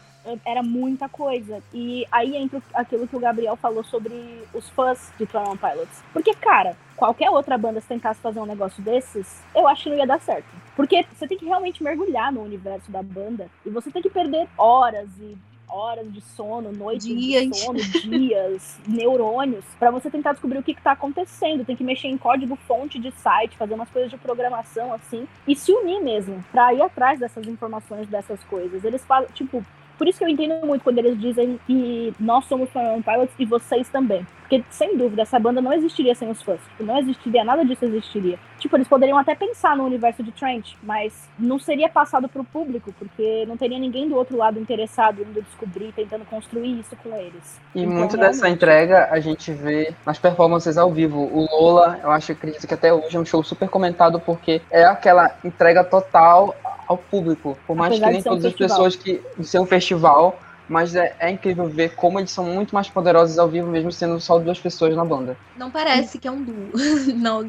era muita coisa. E aí entra aquilo que o Gabriel falou sobre os fãs de Tron Pilots. Porque, cara, qualquer outra banda se tentasse fazer um negócio desses, eu acho que não ia dar certo. Porque você tem que realmente mergulhar no universo da banda e você tem que perder horas e horas de sono, noites dias. de sono, dias, (laughs) neurônios, para você tentar descobrir o que, está acontecendo. Tem que mexer em código fonte de site, fazer umas coisas de programação assim, e se unir mesmo, para ir atrás dessas informações, dessas coisas. Eles falam, tipo, por isso que eu entendo muito quando eles dizem que nós somos Fire Pilots e vocês também. Porque, sem dúvida, essa banda não existiria sem os fãs. Tipo, não existiria, nada disso existiria. Tipo, eles poderiam até pensar no universo de Trent, mas não seria passado pro público, porque não teria ninguém do outro lado interessado indo descobrir, tentando construir isso com eles. E então, muito realmente... dessa entrega a gente vê nas performances ao vivo. O Lola, eu acho acredito que até hoje é um show super comentado, porque é aquela entrega total ao público. Por mais Apesar que nem todas um as pessoas que ser um festival, mas é, é, incrível ver como eles são muito mais poderosos ao vivo, mesmo sendo só duas pessoas na banda. Não parece que é um duo. (laughs) Não,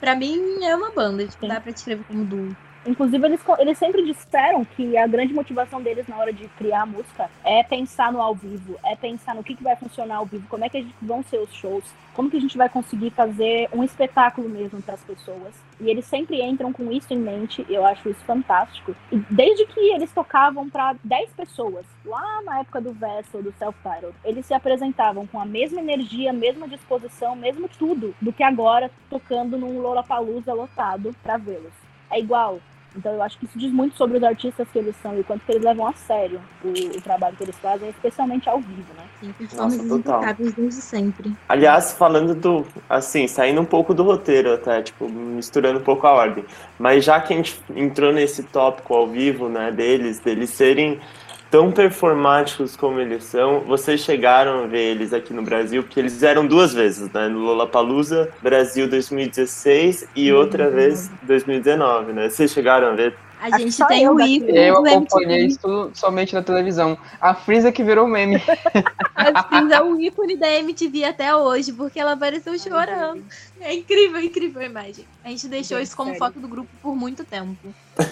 pra mim é uma banda, tipo, dá pra descrever como duo. Inclusive, eles, eles sempre disseram que a grande motivação deles na hora de criar a música é pensar no ao vivo, é pensar no que, que vai funcionar ao vivo, como é que gente, vão ser os shows, como que a gente vai conseguir fazer um espetáculo mesmo para as pessoas. E eles sempre entram com isso em mente, eu acho isso fantástico. E desde que eles tocavam para 10 pessoas, lá na época do Vessel, do Self-Titled, eles se apresentavam com a mesma energia, mesma disposição, mesmo tudo do que agora tocando num Lollapalooza lotado para vê-los. É igual, Então eu acho que isso diz muito sobre os artistas que eles são e o quanto que eles levam a sério o, o trabalho que eles fazem, especialmente ao vivo, né? Sim, performances impecáveis desde sempre. Aliás, falando do, assim, saindo um pouco do roteiro até, tipo, misturando um pouco a ordem, mas já que a gente entrou nesse tópico ao vivo, né, deles, deles serem tão performáticos como eles são, vocês chegaram a ver eles aqui no Brasil, porque eles eram duas vezes, né? No Lollapalooza, Brasil 2016 e outra vez 2019, né? Vocês chegaram a ver? A gente tem o ícone. Eu acompanhei isso somente na televisão. A Frieza que virou meme. (laughs) a Frieza é o ícone da MTV até hoje, porque ela apareceu chorando. É incrível, incrível a imagem. A gente deixou isso como foto do grupo por muito tempo.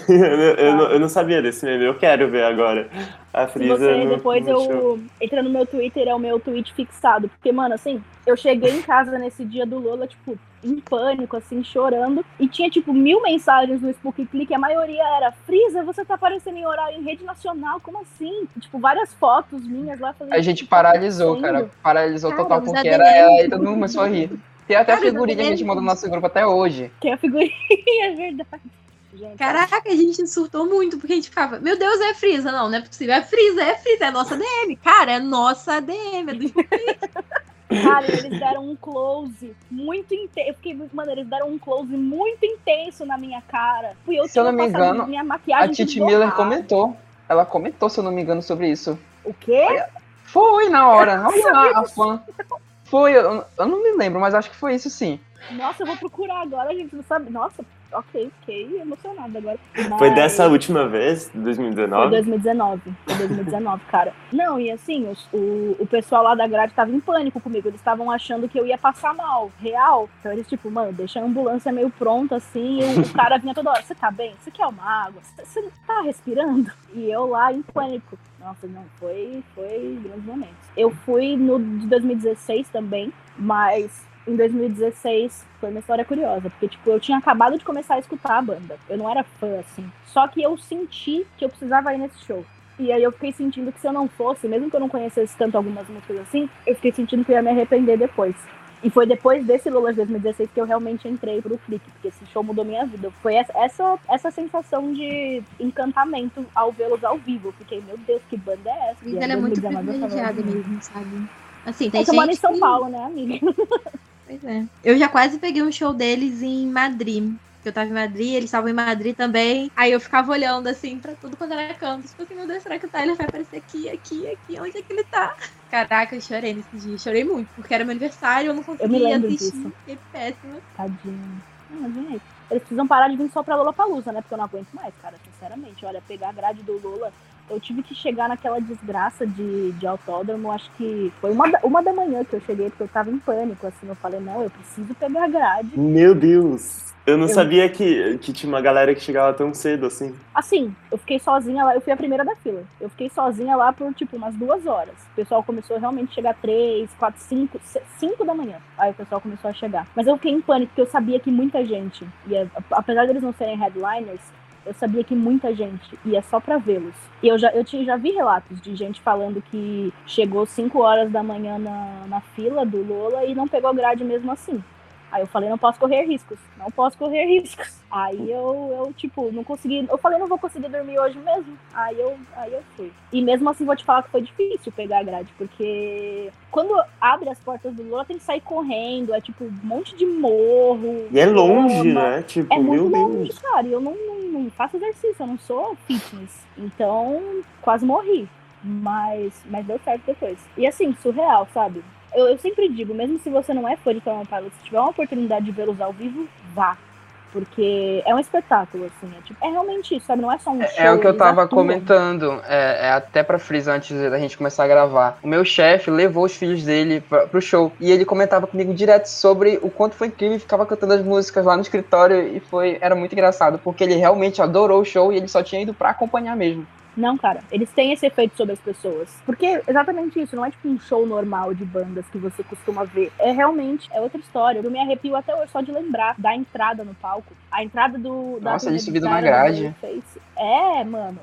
Eu, eu, não, eu, não, sabia desse meme, eu quero ver agora. A Frieza. Você, depois eu. Entra no meu Twitter, é o meu tweet fixado. Porque, mano, assim, eu cheguei em casa nesse dia do Lola, tipo, em pânico, assim, chorando. E tinha, tipo, mil mensagens no Spook Click. A maioria era: Frisa, você tá aparecendo em horário em rede nacional, como assim? Tipo, várias fotos minhas lá. Fazendo, a gente tipo, paralisou, cara. Paralisou cara, total, porque era ela e todo mundo começou a rir. Tem até cara, a figurinha que a gente mandou no nosso grupo até hoje. Tem a figurinha, (laughs) é verdade. Gente, Caraca, a gente surtou muito, porque a gente ficava, meu Deus, é Frisa. Não, não é possível. É Frisa, é Frisa, é nossa DM. Cara, é nossa DM, é do Cara, eles deram um close muito intenso. Eu fiquei muito maneiro. Eles deram um close muito intenso na minha cara. Fui eu se eu não me engano, minha maquiagem a Titi Miller comentou. Ela comentou, se eu não me engano, sobre isso. O quê? Foi na hora. (laughs) Olha a fã. Foi, eu, eu não me lembro, mas acho que foi isso sim. Nossa, eu vou procurar agora, a gente não sabe. Nossa, ok, fiquei emocionada agora. Mas... Foi dessa última vez, 2019? Foi 2019, foi 2019, cara. Não, e assim, os, o, o pessoal lá da grade tava em pânico comigo, eles estavam achando que eu ia passar mal, real. Então eles, tipo, mano, deixa a ambulância meio pronta, assim, e o, cara vinha toda hora, você tá bem? Você quer uma água? Você tá respirando? E eu lá em pânico. Nossa, não, foi, foi grandes momentos. Eu fui no de 2016 também, mas em 2016 foi uma história curiosa, porque tipo, eu tinha acabado de começar a escutar a banda. Eu não era fã assim. Só que eu senti que eu precisava ir nesse show. E aí eu fiquei sentindo que se eu não fosse, mesmo que eu não conhecesse tanto algumas músicas assim, eu fiquei sentindo que eu ia me arrepender depois. E foi depois desse Lula de 2016 que eu realmente entrei pro Flick, porque esse show mudou minha vida. Foi essa, essa, essa sensação de encantamento ao vê-los ao vivo. fiquei, meu Deus, que banda é essa? Ela é muito privilegiada mesmo, sabe? Assim, tem é gente. em São Paulo, né, amiga? (laughs) Pois é. Eu já quase peguei um show deles em Madrid. Que eu tava em Madrid, eles estavam em Madrid também. Aí eu ficava olhando assim pra tudo quando era canto. Tipo assim, meu Deus, será que o Tyler vai aparecer aqui, aqui, aqui? Onde é que ele tá? Caraca, eu chorei nesse dia. Chorei muito, porque era meu aniversário, eu não conseguia eu assistir. Disso. Fiquei péssima. Tadinho. Imagina Eles precisam parar de vir só pra Lola Palusa, né? Porque eu não aguento mais, cara, sinceramente. Olha, pegar a grade do Lola eu tive que chegar naquela desgraça de, de autódromo, acho que foi uma, uma da manhã que eu cheguei, porque eu tava em pânico, assim, eu falei, não, eu preciso pegar a grade. Meu Deus! Eu não eu... sabia que, que tinha uma galera que chegava tão cedo, assim. Assim, eu fiquei sozinha lá, eu fui a primeira da fila. Eu fiquei sozinha lá por, tipo, umas duas horas. O pessoal começou realmente a chegar três, quatro, cinco, cinco da manhã. Aí o pessoal começou a chegar. Mas eu fiquei em pânico, porque eu sabia que muita gente, ia, apesar deles não serem headliners, eu sabia que muita gente ia só para vê-los. E eu já, eu tinha, já vi relatos de gente falando que chegou 5 horas da manhã na, na fila do Lola e não pegou grade mesmo assim. Aí eu falei, não posso correr riscos, não posso correr riscos. Aí eu, eu, tipo, não consegui. Eu falei, não vou conseguir dormir hoje mesmo. Aí eu, aí eu fui. E mesmo assim, vou te falar que foi difícil pegar a grade, porque quando abre as portas do Lula, tem que sair correndo. É tipo um monte de morro. E é longe, né? Tipo, é muito longe, Deus. cara. E eu não, não, não faço exercício, eu não sou fitness. Então, quase morri. Mas, mas deu certo depois. E assim, surreal, sabe? Eu, eu sempre digo, mesmo se você não é fã de Thelma Pilot, se tiver uma oportunidade de vê-los ao vivo, vá. Porque é um espetáculo, assim. É, tipo, é realmente isso, sabe? Não é só um é, show. É o que eu tava atuam. comentando. É, é, até pra frisar antes da gente começar a gravar. O meu chefe levou os filhos dele pra, pro show. E ele comentava comigo direto sobre o quanto foi incrível. Ficava cantando as músicas lá no escritório. E foi era muito engraçado. Porque ele realmente adorou o show e ele só tinha ido pra acompanhar mesmo. Não, cara, eles têm esse efeito sobre as pessoas. Porque exatamente isso, não é tipo um show normal de bandas que você costuma ver. É realmente, é outra história. Eu me arrepio até hoje só de lembrar da entrada no palco. A entrada do. Nossa, ele subido na grade. É, mano.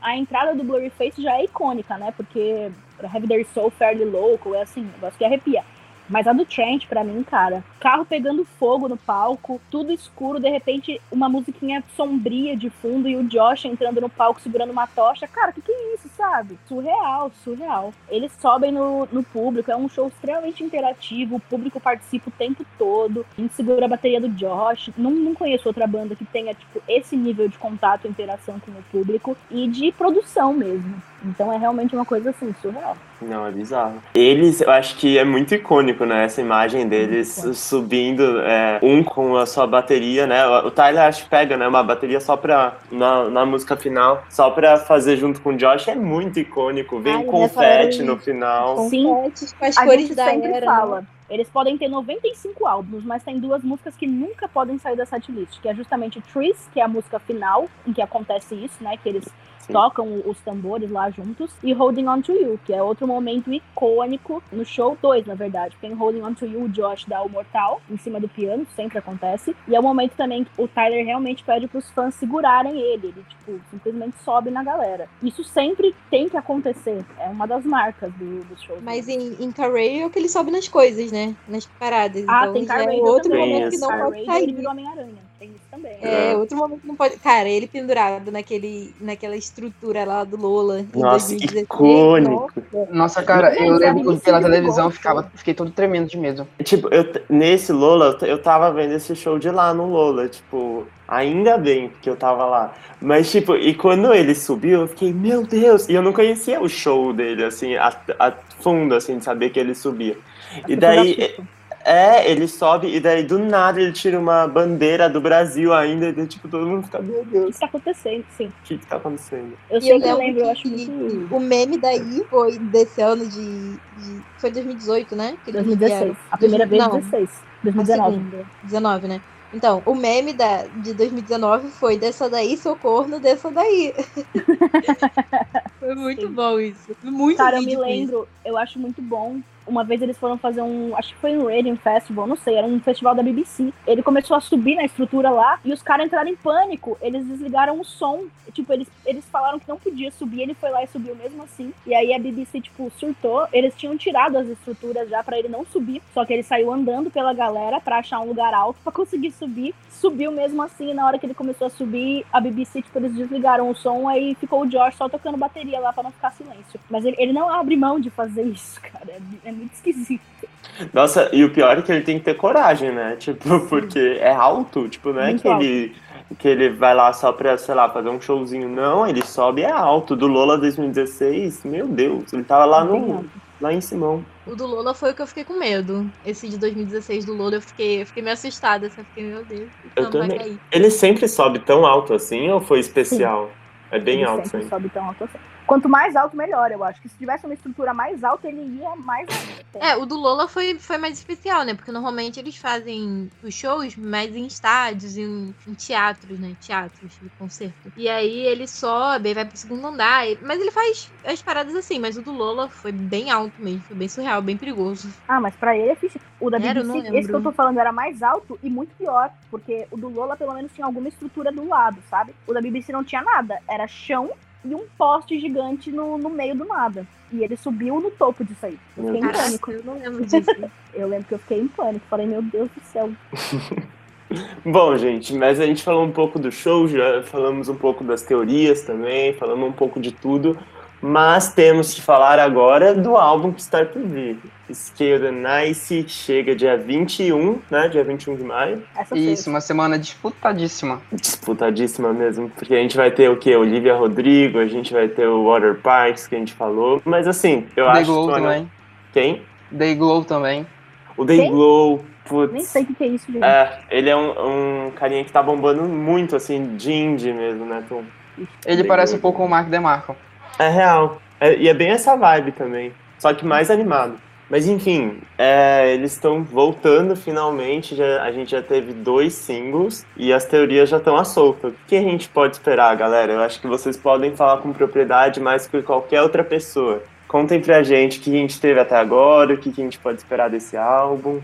A entrada do Blurryface já é icônica, né? Porque Have Their Soul Fairly Local é assim, um negócio que arrepia. Mas a do Trent, pra mim, cara, carro pegando fogo no palco, tudo escuro, de repente uma musiquinha sombria de fundo e o Josh entrando no palco segurando uma tocha. Cara, que que é isso, sabe? Surreal, surreal. Eles sobem no, no público, é um show extremamente interativo, o público participa o tempo todo. A gente segura a bateria do Josh. Não, não conheço outra banda que tenha, tipo, esse nível de contato e interação com o público e de produção mesmo. Então é realmente uma coisa assim, surreal. Não, é bizarro. Eles, eu acho que é muito icônico, né? Essa imagem deles subindo, é, um com a sua bateria, né? O Tyler acho que pega, né? Uma bateria só pra. Na, na música final, só pra fazer junto com o Josh. É muito icônico. Vem Ai, confete no final. Sim, com as a cores gente da sempre era, fala. Né? Eles podem ter 95 álbuns, mas tem duas músicas que nunca podem sair da setlist, que é justamente Trees, que é a música final, em que acontece isso, né? Que eles tocam os tambores lá juntos, e Holding On To You, que é outro momento icônico no show 2, na verdade. Tem Holding On To You, o Josh dá o mortal em cima do piano, sempre acontece, e é o momento também que o Tyler realmente pede pros fãs segurarem ele, ele, tipo, simplesmente sobe na galera. Isso sempre tem que acontecer, é uma das marcas do, do show. Mas em, em Carray é que ele sobe nas coisas, né? Nas paradas. Ah, então, tem é outro momento que não pode sair. Ele virou Homem-Aranha. Tem isso também. É, outro momento não pode. Cara, ele pendurado naquele, naquela estrutura lá do Lola. Nossa, icônico. Nossa, cara, eu lembro pela televisão, ficava, fiquei todo tremendo de medo. Tipo, eu, nesse Lola, eu tava vendo esse show de lá no Lola, tipo. Ainda bem que eu tava lá. Mas, tipo, e quando ele subiu, eu fiquei, meu Deus! E eu não conhecia o show dele, assim, a, a fundo, assim, de saber que ele subia. E daí, é, ele sobe e daí do nada ele tira uma bandeira do Brasil ainda, e tipo, todo mundo fica, meu Deus. O que tá acontecendo, sim. O que, que tá acontecendo? Eu sempre eu lembro, eu acho muito O meme daí foi desse ano de. de foi 2018, né? Que 2016. A primeira vez, Não, 16. 2019. 19, né? Então, o meme da, de 2019 foi dessa daí, socorro, dessa daí. (laughs) foi muito Sim. bom isso. Muito Cara, eu me lembro, isso. eu acho muito bom uma vez eles foram fazer um. Acho que foi um Rating Festival, não sei, era um festival da BBC. Ele começou a subir na estrutura lá e os caras entraram em pânico. Eles desligaram o som. Tipo, eles, eles falaram que não podia subir, ele foi lá e subiu mesmo assim. E aí a BBC, tipo, surtou. Eles tinham tirado as estruturas já para ele não subir. Só que ele saiu andando pela galera para achar um lugar alto para conseguir subir. Subiu mesmo assim. E na hora que ele começou a subir, a BBC, tipo, eles desligaram o som. Aí ficou o Josh só tocando bateria lá para não ficar silêncio. Mas ele, ele não abre mão de fazer isso, cara. É, é muito esquisito. Nossa, e o pior é que ele tem que ter coragem, né? Tipo, porque é alto, tipo, não é muito que alto. ele que ele vai lá só pra, sei lá, fazer um showzinho. Não, ele sobe é alto. Do Lola 2016, meu Deus, ele tava lá no. Lá em Simão. O do Lola foi o que eu fiquei com medo. Esse de 2016 do Lola eu fiquei, eu fiquei meio assustada. Assim, eu fiquei, meu Deus, eu também. Ele sempre sobe tão alto assim ou foi especial? Sim. É bem ele alto, sempre sim. sobe tão alto assim. Quanto mais alto, melhor, eu acho. Que se tivesse uma estrutura mais alta, ele ia mais alto. É, o do Lola foi, foi mais especial, né? Porque normalmente eles fazem os shows mais em estádios, em, em teatros, né? Teatros de concerto. E aí ele sobe, vai pro segundo andar. Mas ele faz as paradas assim, mas o do Lola foi bem alto mesmo. Foi bem surreal, bem perigoso. Ah, mas pra ele é fixe. O da BBC, esse que eu tô falando, era mais alto e muito pior. Porque o do Lola, pelo menos, tinha alguma estrutura do lado, sabe? O da BBC não tinha nada. Era chão e um poste gigante no, no meio do nada. E ele subiu no topo disso aí. Eu fiquei em pânico. Eu não lembro disso. (laughs) eu lembro que eu fiquei em pânico. Falei, meu Deus do céu. (laughs) Bom, gente, mas a gente falou um pouco do show, já falamos um pouco das teorias também, falamos um pouco de tudo. Mas temos que falar agora do álbum que está por vir. Scale the Nice chega dia 21, né? Dia 21 de maio. Essa Isso, uma semana disputadíssima. Disputadíssima mesmo, porque a gente vai ter o quê? Olivia Rodrigo, a gente vai ter o Water Parks, que a gente falou. Mas assim, eu Day acho Glow que. também. Quem? Day Glow também. O Day Quem? Glow. Putz, Nem sei o que é isso, gente. É, ele é um, um carinha que tá bombando muito, assim, de indie mesmo, né, Tom? Ele Day parece Glow. um pouco o Mark DeMarco. É real. É, e é bem essa vibe também. Só que mais animado. Mas enfim, é, eles estão voltando finalmente. Já, a gente já teve dois singles e as teorias já estão à solta. O que a gente pode esperar, galera? Eu acho que vocês podem falar com propriedade mais que qualquer outra pessoa. Contem pra gente o que a gente teve até agora, o que a gente pode esperar desse álbum.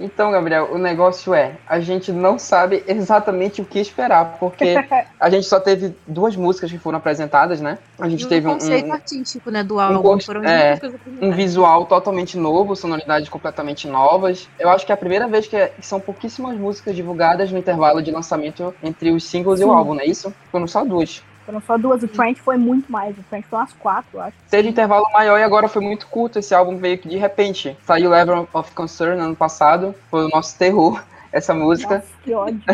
Então, Gabriel, o negócio é, a gente não sabe exatamente o que esperar, porque (laughs) a gente só teve duas músicas que foram apresentadas, né? A gente E teve um um, conceito um, artístico, né, do álbum. conce- Foram é, um visual totalmente novo, sonoridades completamente novas. Eu acho que é a primeira vez que, é- que são pouquíssimas músicas divulgadas no intervalo de lançamento entre os singles e o Sim. álbum, não é isso? Foram só duas. Foram só duas. O Trent foi muito mais. O Trent foi umas quatro, eu acho. Teve intervalo maior e agora foi muito curto. Esse álbum veio que de repente. Saiu Level of Concern ano passado. Foi o nosso terror, (laughs) essa música. Nossa, que ódio. (laughs)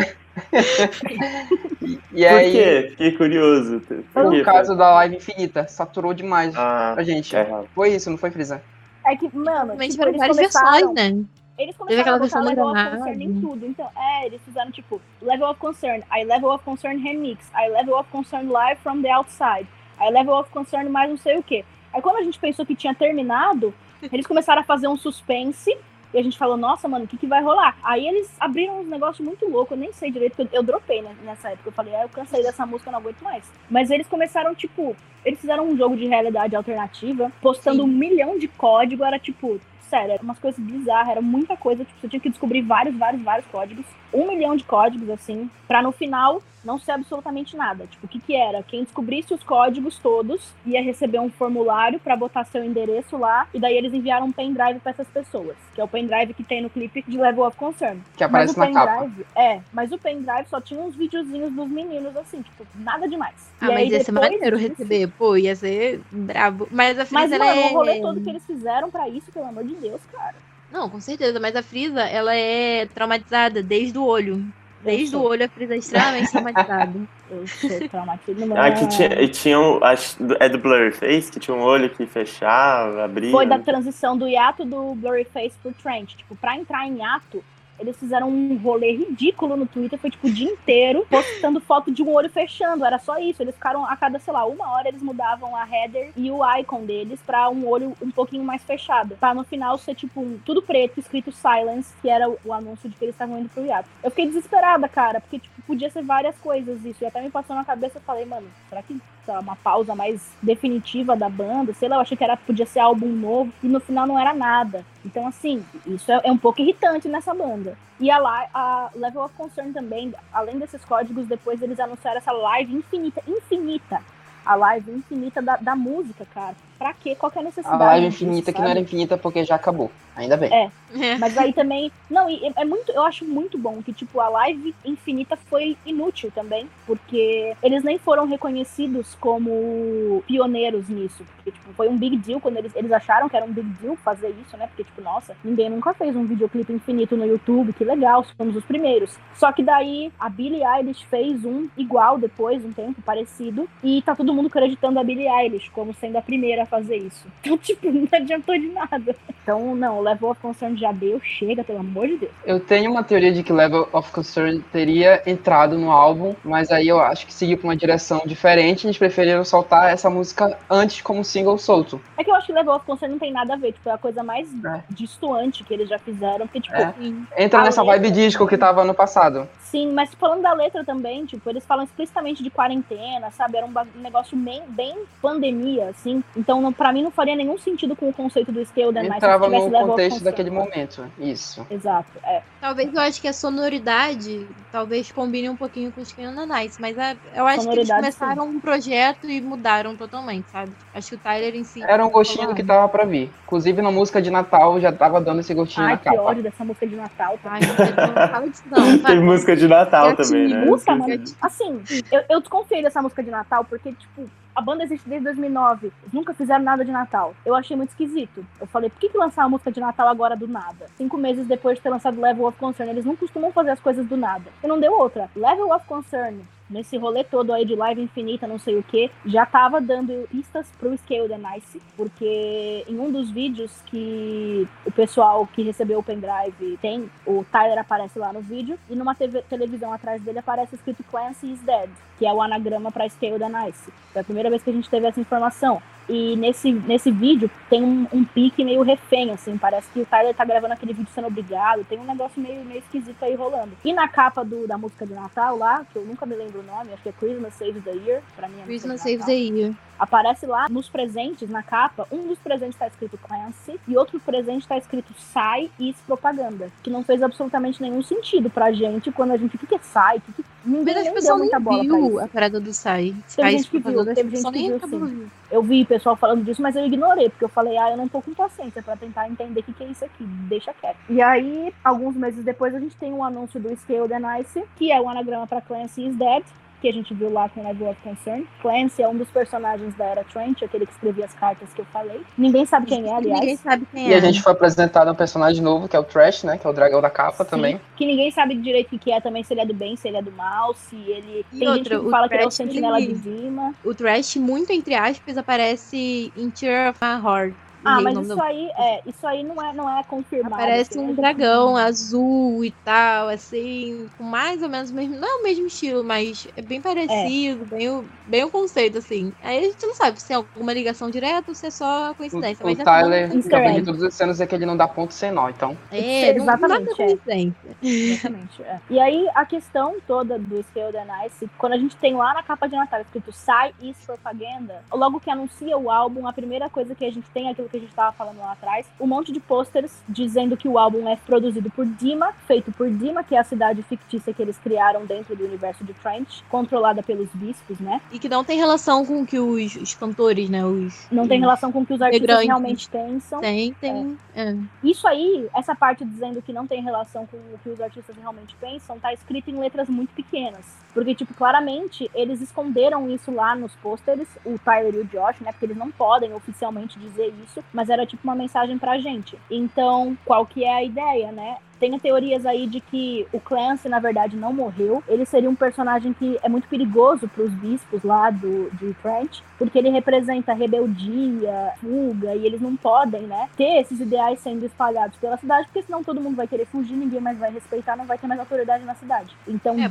E Por aí, quê? Fiquei curioso. Por por quê? causa da live infinita, saturou demais Ah, pra gente. é. Foi isso, não foi, Frisa? É que, mano, Mas tipo, várias começaram... versões, né? Eles começaram a botar Level of. Concern em tudo. Então, é, eles fizeram tipo Level of Concern, aí Level of Concern Remix, aí Level of Concern Live from the Outside, aí Level of Concern mais não sei o que. Aí quando a gente pensou que tinha terminado, eles começaram a fazer um suspense. E a gente falou, nossa, mano, o que, que vai rolar? Aí eles abriram uns negócios muito loucos, eu nem sei direito, porque eu, eu dropei né, nessa época. Eu falei, ah, eu cansei dessa música, não aguento mais. Mas eles começaram, tipo, eles fizeram um jogo de realidade alternativa, postando Sim. um milhão de código, era tipo, sério, era umas coisas bizarras, era muita coisa, tipo, você tinha que descobrir vários, vários, vários códigos, um milhão de códigos, assim, pra no final não ser absolutamente nada. Tipo, o que que era? Quem descobrisse os códigos todos ia receber um formulário pra botar seu endereço lá, e daí eles enviaram um pendrive pra essas pessoas, que é o pendrive que tem no clipe de Level of Concern. Que aparece mas na o capa. pendrive, é, mas o pendrive só tinha uns videozinhos dos meninos, assim, tipo, nada demais. Ah, E mas aí, ia ser depois maneiro disso- receber. Pô, ia ser brabo. Mas a Mas, Frisa, mano, é... o rolê todo que eles fizeram pra isso, pelo amor de Deus, cara. Não, com certeza. Mas a Frisa, ela é traumatizada desde o olho. Desde o olho, a Frisa é extremamente traumatizada. (laughs) Eu sou traumatizada. Ah, que tinha, e tinha um, acho, é do Blurface, que tinha um olho que fechava, abria. Foi da transição do hiato do Blurryface pro Trent. Tipo, pra entrar em hiato, eles fizeram um rolê ridículo no Twitter. Foi, tipo, o dia inteiro postando foto de um olho fechando. Era só isso. Eles ficaram, a cada, sei lá, uma hora, eles mudavam a header e o icon deles pra um olho um pouquinho mais fechado. Pra no final ser, tipo, um- tudo preto, escrito Silence, que era o, anúncio de que eles estavam indo pro hiato. Eu fiquei desesperada, cara, porque, tipo, podia ser várias coisas isso. E até me passou na cabeça, eu falei, mano, será que uma pausa mais definitiva da banda, sei lá, eu achei que era, podia ser álbum novo, e no final não era nada. Então, assim, isso é, é um pouco irritante nessa banda. E a, a Level of Concern também, além desses códigos, depois eles anunciaram essa live infinita, infinita. A live infinita da, da música, cara. Pra quê? Qual que é a A necessidade? live disso, infinita que sabe? não era infinita porque já acabou. Ainda bem. É. É. Mas aí também. Não, e é muito. Eu acho muito bom que, tipo, a live infinita foi inútil também. Porque eles nem foram reconhecidos como pioneiros nisso. Porque, tipo, foi um big deal quando eles, eles acharam que era um big deal fazer isso, né? Porque, tipo, nossa, ninguém nunca fez um videoclipe infinito no YouTube, que legal, somos os primeiros. Só que daí a Billie Eilish fez um igual depois, um tempo parecido. E tá todo mundo acreditando a Billie Eilish como sendo a primeira a fazer isso. (laughs) Então, tipo, não adiantou de nada. Então, não, o Level of Concern já deu, chega, pelo amor de Deus. Eu tenho uma teoria de que Level of Concern teria entrado no álbum, mas aí eu acho que seguiu pra uma direção diferente. Eles preferiram soltar essa música antes como single solto. É que eu acho que Level of Concern não tem nada a ver, tipo, é a coisa mais É. distoante que eles já fizeram, porque, tipo, É. Entra nessa letra- vibe disco que tava no passado. sim, mas falando da letra também, tipo, eles falam explicitamente de quarentena, sabe? Era um, um negócio bem, bem pandemia, assim. Então, não, pra mim, não faria nenhum sentido com o conceito do Scale Than Nice se Entrava tivesse no contexto daquele momento. Isso. Exato, é. Talvez eu acho que a sonoridade talvez combine um pouquinho com os Canada Nights, mas a- eu acho que eles começaram um projeto e mudaram totalmente, sabe? Acho que o Tyler em si. Era um gostinho do que tava pra vir. Inclusive na música de Natal já tava dando esse gostinho Ai, na que capa. ódio dessa música de Natal. tá? Ai, não fala disso não. Tem música de Natal também, né? Esqueci. mano. Assim, eu, eu desconfiei dessa música de Natal porque, tipo, a banda existe desde 2009. Eles nunca fizeram nada de Natal. Eu achei muito esquisito. Eu falei, por que, que lançar uma música de Natal agora do nada? Cinco meses depois de ter lançado Level of Concern. Eles não costumam fazer as coisas do nada. E não deu outra. Level of Concern, nesse rolê todo aí de live infinita, não sei o que, já tava dando pistas pro Scale the Nice, porque em um dos vídeos que o pessoal que recebeu o pendrive tem, o Tyler aparece lá no vídeo, e numa TV televisão atrás dele aparece escrito Clancy is dead, que é o anagrama pra Scale the Nice. Foi a primeira vez que a gente teve essa informação. E nesse, nesse vídeo tem um, um pique meio refém, assim. Parece que o Tyler tá gravando aquele vídeo sendo obrigado. Tem um negócio meio, meio esquisito aí rolando. E na capa do, da música de Natal lá, que eu nunca me lembro o nome, acho que é Christmas Saves the Year. Pra mim é Christmas Saves the Year. Aparece lá nos presentes, na capa, um dos presentes tá escrito Clancy e outro presente tá escrito Sai e Propaganda. Que não fez absolutamente nenhum sentido pra gente quando a gente. O que, que é Sai? Que que... Ninguém nem deu muita bola viu a parada do Sai. Teve Sai gente que viu, teve as gente que viu, sim. Eu vi pessoal falando disso, mas eu ignorei, porque eu falei, ah, eu não tô com paciência pra tentar entender o que, que é isso aqui, deixa quieto. E aí, alguns meses depois, a gente tem um anúncio do Scale the Nice, que é o anagrama pra Clancy is Dead, que a gente viu lá com Level of Concern. Clancy é um dos personagens da Era Trent, aquele que escrevia as cartas que eu falei. Ninguém sabe quem é, aliás. Ninguém sabe quem E é. a gente foi apresentado um personagem novo, que é o Trash, né? Que é o dragão da capa Sim, também. Que ninguém sabe direito o que é também, se ele é do bem, se ele é do mal, se ele. E Tem outra, gente que o fala que ele é o Thresh, sentinela ele- de Dima. O Trash, muito entre aspas, aparece em Tear of My Heart. Ah, o mas isso do- aí, é, isso aí não é, não é confirmado. Aparece assim, um dragão azul e tal, assim, com mais ou menos o mesmo. Não é o mesmo estilo, mas é bem parecido, bem, o, bem o conceito, assim. Aí a gente não sabe se tem alguma ligação direta ou se é só O, coincidência. o mas é Tyler, eu aprendi egg. todos os cenas, é que ele não dá ponto sem nó, então. É, não, não dá pra Exatamente, é. coincidência. Exatamente. é. E aí, a questão toda do Scale the Nice, quando a gente tem lá na capa de Natal escrito Sai is Propaganda, logo que anuncia o álbum, a primeira coisa que a gente tem é aquilo que a gente tava falando lá atrás, um monte de posters dizendo que o álbum é produzido por Dima, feito por Dima, que é a cidade fictícia que eles criaram dentro do universo de Trent, controlada pelos bispos, né? E que não tem relação com o que os, os cantores, né? Os, Não tem os- relação com o que os artistas Migrantes. realmente pensam. Tem, tem. é. Isso aí, essa parte dizendo que não tem relação com o que os artistas realmente pensam, tá escrito em letras muito pequenas. Porque, tipo, claramente, eles esconderam isso lá nos pôsteres, o Tyler e o Josh, né? Porque eles não podem oficialmente dizer isso, mas era tipo uma mensagem pra gente. Então, qual que é a ideia, né? Tem teorias aí de que o Clancy, na verdade, não morreu. Ele seria um personagem que é muito perigoso para os bispos lá do, de Trent, porque ele representa rebeldia, fuga, e eles não podem, né, ter esses ideais sendo espalhados pela cidade, porque senão todo mundo vai querer fugir, ninguém mais vai respeitar, não vai ter mais autoridade na cidade. Então, É,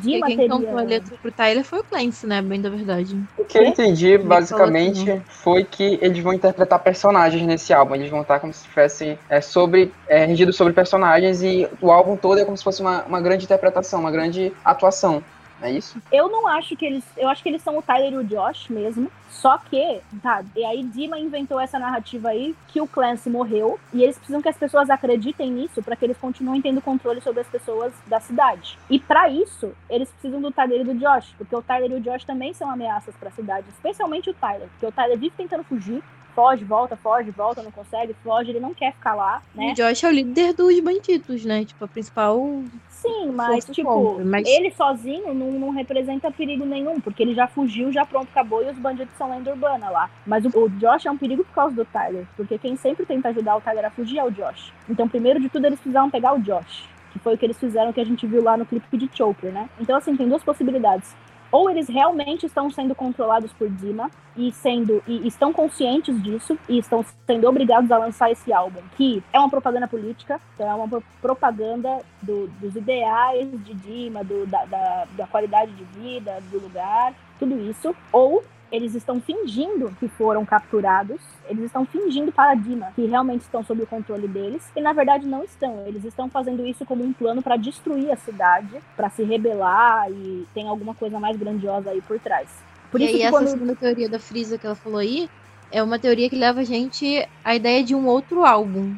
cantou a letra pro Tyler foi o Clancy, né? Bem da verdade. O que eu entendi, basicamente, que foi que eles vão interpretar personagens nesse álbum. Eles vão estar como se tivessem é, sobre, é, regido sobre personagens e o álbum todo é como se fosse uma, uma grande interpretação, uma grande atuação. É isso? Eu não acho que eles. Eu acho que eles são o Tyler e o Josh mesmo. Só que, tá, e aí Dima inventou essa narrativa aí que o Clancy morreu. E eles precisam que as pessoas acreditem nisso para que eles continuem tendo controle sobre as pessoas da cidade. E para isso, eles precisam do Tyler e do Josh. Porque o Tyler e o Josh também são ameaças para a cidade. Especialmente o Tyler. Porque o Tyler vive tentando fugir. Foge, volta, foge, volta, não consegue, foge, ele não quer ficar lá, né? o Josh é o líder dos bandidos, né? Tipo, a principal. Sim, mas Força tipo, contra, mas- ele sozinho não, não representa perigo nenhum, porque ele já fugiu, já pronto, acabou e os bandidos são lenda urbana lá. Mas o, o Josh é um perigo por causa do Tyler, porque quem sempre tenta ajudar o Tyler a fugir é o Josh. Então, primeiro de tudo, eles precisaram pegar o Josh, que foi o que eles fizeram que a gente viu lá no clipe de Choker, né? Então, assim, tem duas possibilidades. Ou eles realmente estão sendo controlados por Dima e sendo e estão conscientes disso e estão sendo obrigados a lançar esse álbum, que é uma propaganda política, então é uma pro- propaganda do- dos ideais de Dima, do- da, da- da qualidade de vida, do lugar, tudo isso. Ou eles estão fingindo que foram capturados, eles estão fingindo para Dima que realmente estão sob o controle deles, e na verdade não estão. Eles estão fazendo isso como um plano para destruir a cidade, para se rebelar e tem alguma coisa mais grandiosa aí por trás. Por e isso aí, que essa quando segunda teoria da Frisa que ela falou aí é uma teoria que leva a gente à ideia de um outro álbum.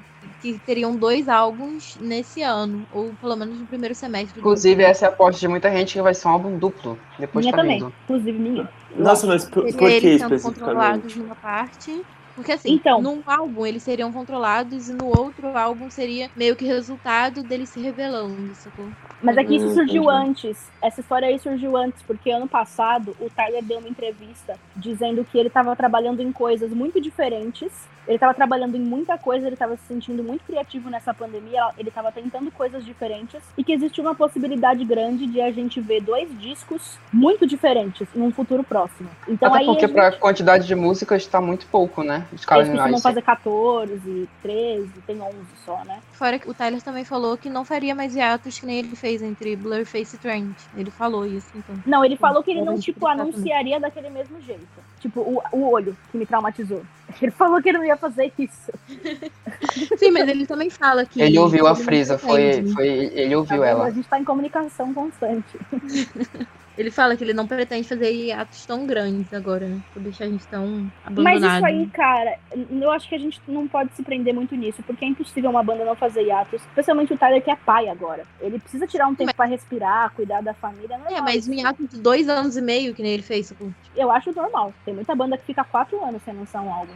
Que teriam dois álbuns nesse ano, ou pelo menos no primeiro semestre. do Inclusive, essa é a aposta de muita gente que vai ser um álbum duplo. Depois minha tá também, vindo. inclusive minha. Nossa, mas por, por que especificamente? controlados numa parte. Porque assim, Então. num álbum eles seriam controlados e no outro álbum seria meio que resultado deles se rebelando, sacou? Mas é que isso Hum, surgiu entendi. antes. Essa história aí surgiu antes, porque ano passado o Tyler deu uma entrevista dizendo que ele estava trabalhando em coisas muito diferentes. Ele estava trabalhando em muita coisa, ele estava se sentindo muito criativo nessa pandemia, ele estava tentando coisas diferentes e que existe uma possibilidade grande de a gente ver dois discos muito diferentes num futuro próximo. Então Até aí porque a gente- pra quantidade de músicas tá muito pouco, né? Os eles caras costumam fazer 14, 13, tem 11 só, né? Fora que o Tyler também falou que não faria mais hiatos que nem ele fez entre Blurface e Trent. Ele falou isso, então. Não, ele falou que ele não, tipo, também. anunciaria daquele mesmo jeito. Tipo, o, o olho que me traumatizou. (laughs) Ele falou que ele não ia fazer isso. (laughs) Sim, mas ele também fala que. Ele ouviu a Frisa, foi, foi. Ele ouviu Tá ela. A gente tá em comunicação constante. (laughs) Ele fala que ele não pretende fazer atos tão grandes agora, né? Por deixar a gente tão Mas abandonado. isso aí, cara, eu acho que a gente não pode se prender muito nisso, porque é impossível uma banda não fazer hiatos. Especialmente o Tyler, que é pai agora. Ele precisa tirar um tempo pra respirar, cuidar da família. Não É, mas um hiato de dois anos e meio, que nem ele fez. tipo, Eu acho normal. Tem muita banda que fica quatro anos sem lançar um álbum.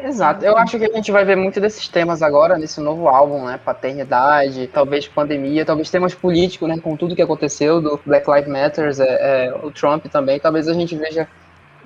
Exato. Eu acho que a gente vai ver muito desses temas agora nesse novo álbum, né? Paternidade, talvez pandemia, talvez temas políticos, né? Com tudo que aconteceu do Black Lives Matter, é, é, o Trump também. Talvez a gente veja.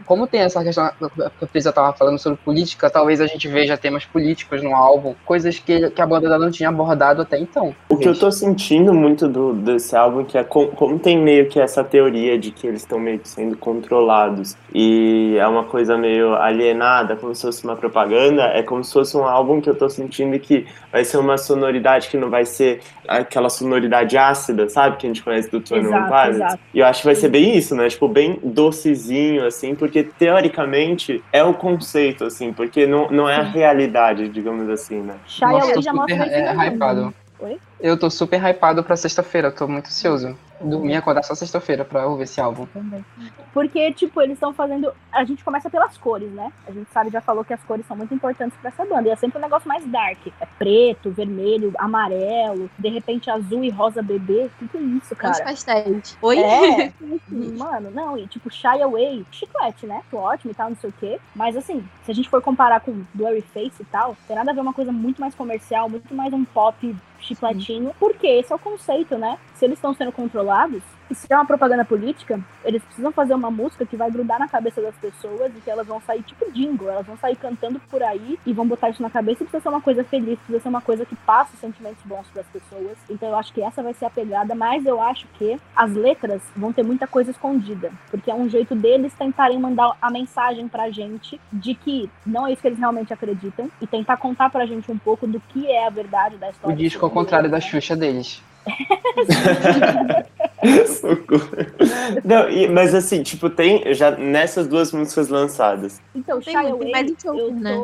Como tem essa questão que a Frisa estava falando sobre política, talvez a gente veja temas políticos no álbum, coisas que, que a banda não tinha abordado até então. O que eu tô sentindo muito do, desse álbum, que é com- como tem meio que essa teoria de que eles estão meio que sendo controlados e é uma coisa meio alienada, como se fosse uma propaganda, é como se fosse um álbum que eu tô sentindo que vai ser uma sonoridade que não vai ser aquela sonoridade ácida, sabe? Que a gente conhece do Tony Pilots. exato. E eu acho que vai ser bem isso, né? Tipo, bem docezinho, assim, porque teoricamente é o conceito, assim, porque não, não é a realidade, digamos assim, né? Shia Nossa, Way tô já mostra é, no álbum. hypado. Oi? Eu tô super hypado pra sexta-feira, tô muito ansioso. Dormir e acordar só sexta-feira pra ouvir esse álbum. Também. Porque, tipo, eles estão fazendo. A gente começa pelas cores, né? A gente sabe, já falou que as cores são muito importantes pra essa banda. E é sempre um negócio mais dark. É preto, vermelho, amarelo, de repente azul e rosa bebê. O que, que é isso, cara? pastéis. Oi? É, (laughs) mano, não, e tipo, Shy Away, chiclete, né? Ótimo e tal, não sei o quê. Mas assim, se a gente for comparar com Blurry Face e tal, tem nada a ver uma coisa muito mais comercial, muito mais um pop chicletinho, porque esse é o conceito, né? Se eles estão sendo controlados, e se é uma propaganda política, eles precisam fazer uma música que vai grudar na cabeça das pessoas e que elas vão sair tipo jingle, elas vão sair cantando por aí e vão botar isso na cabeça e precisa ser uma coisa feliz, precisa ser uma coisa que passe sentimentos bons para as pessoas. Então eu acho que essa vai ser a pegada, mas eu acho que as letras vão ter muita coisa escondida, porque é um jeito deles tentarem mandar a mensagem pra gente de que não é isso que eles realmente acreditam e tentar contar pra gente um pouco do que é a verdade da O história. disco ao contrário da Xuxa deles. (laughs) Socorro. Não, e- mas assim, tipo, tem já nessas duas músicas lançadas. Então, Shy Away, eu, né?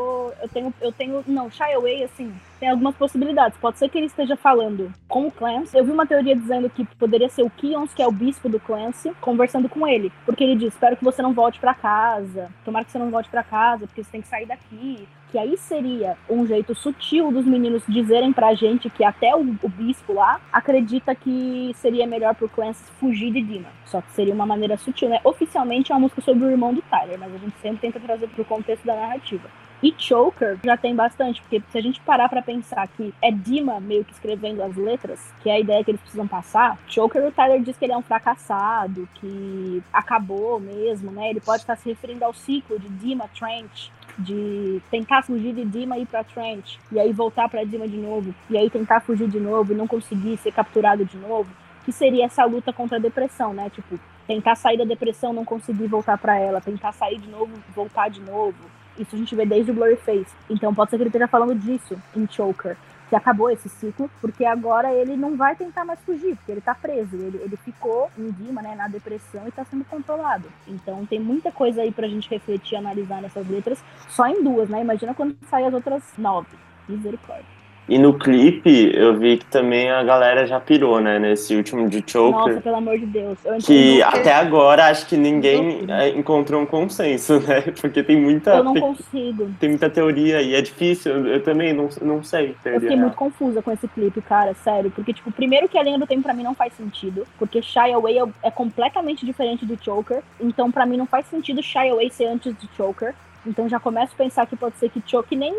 eu tenho, eu tenho, não, Shy Away, assim, tem algumas possibilidades. Pode ser que ele esteja falando com o Clancy. Eu vi uma teoria dizendo que poderia ser o Kions, que é o bispo do Clancy, conversando com ele. Porque ele diz, espero que você não volte pra casa. Tomara que você não volte pra casa, porque você tem que sair daqui. Que aí seria um jeito sutil dos meninos dizerem pra gente que até o, o bispo lá acredita que seria melhor pro Clancy fugir de Dina. Só que seria uma maneira sutil, né? Oficialmente é uma música sobre o irmão do Tyler, mas a gente sempre tenta trazer pro contexto da narrativa. E Choker já tem bastante, porque se a gente parar pra pensar que é Dima meio que escrevendo as letras, que é a ideia que eles precisam passar, Choker, o Tyler diz que ele é um fracassado, que acabou mesmo, né? Ele pode estar se referindo ao ciclo de Dima Trench, de tentar fugir de Dima e ir pra Trench, e aí voltar pra Dima de novo, e aí tentar fugir de novo e não conseguir ser capturado de novo, que seria essa luta contra a depressão, né? Tipo, tentar sair da depressão, não conseguir voltar pra ela, tentar sair de novo, voltar de novo. Isso a gente vê desde o Blurry Face. Então pode ser que ele esteja falando disso em Choker. Que acabou esse ciclo, porque agora ele não vai tentar mais fugir, porque ele tá preso. Ele, ele ficou em Dima, né, na depressão e tá sendo controlado. Então tem muita coisa aí pra gente refletir analisar nessas letras, só em duas, né? Imagina quando saem as outras nove. Misericórdia. E no clipe eu vi que também a galera já pirou, né? Nesse último de Choker. Nossa, pelo amor de Deus. Eu que no- até agora acho que ninguém é, encontrou um consenso, (laughs) né? Porque tem muita, Eu não tem, consigo. tem muita teoria e é difícil. Eu, eu também não, não sei. Eu teoria fiquei real. muito confusa com esse clipe, cara, sério. Porque, tipo, primeiro que a linha do tempo pra mim não faz sentido. Porque Shy Away é, é completamente diferente de Choker. Então, pra mim, não faz sentido Shy Away ser antes de Choker. Então, já começo a pensar que pode ser que Choker nem.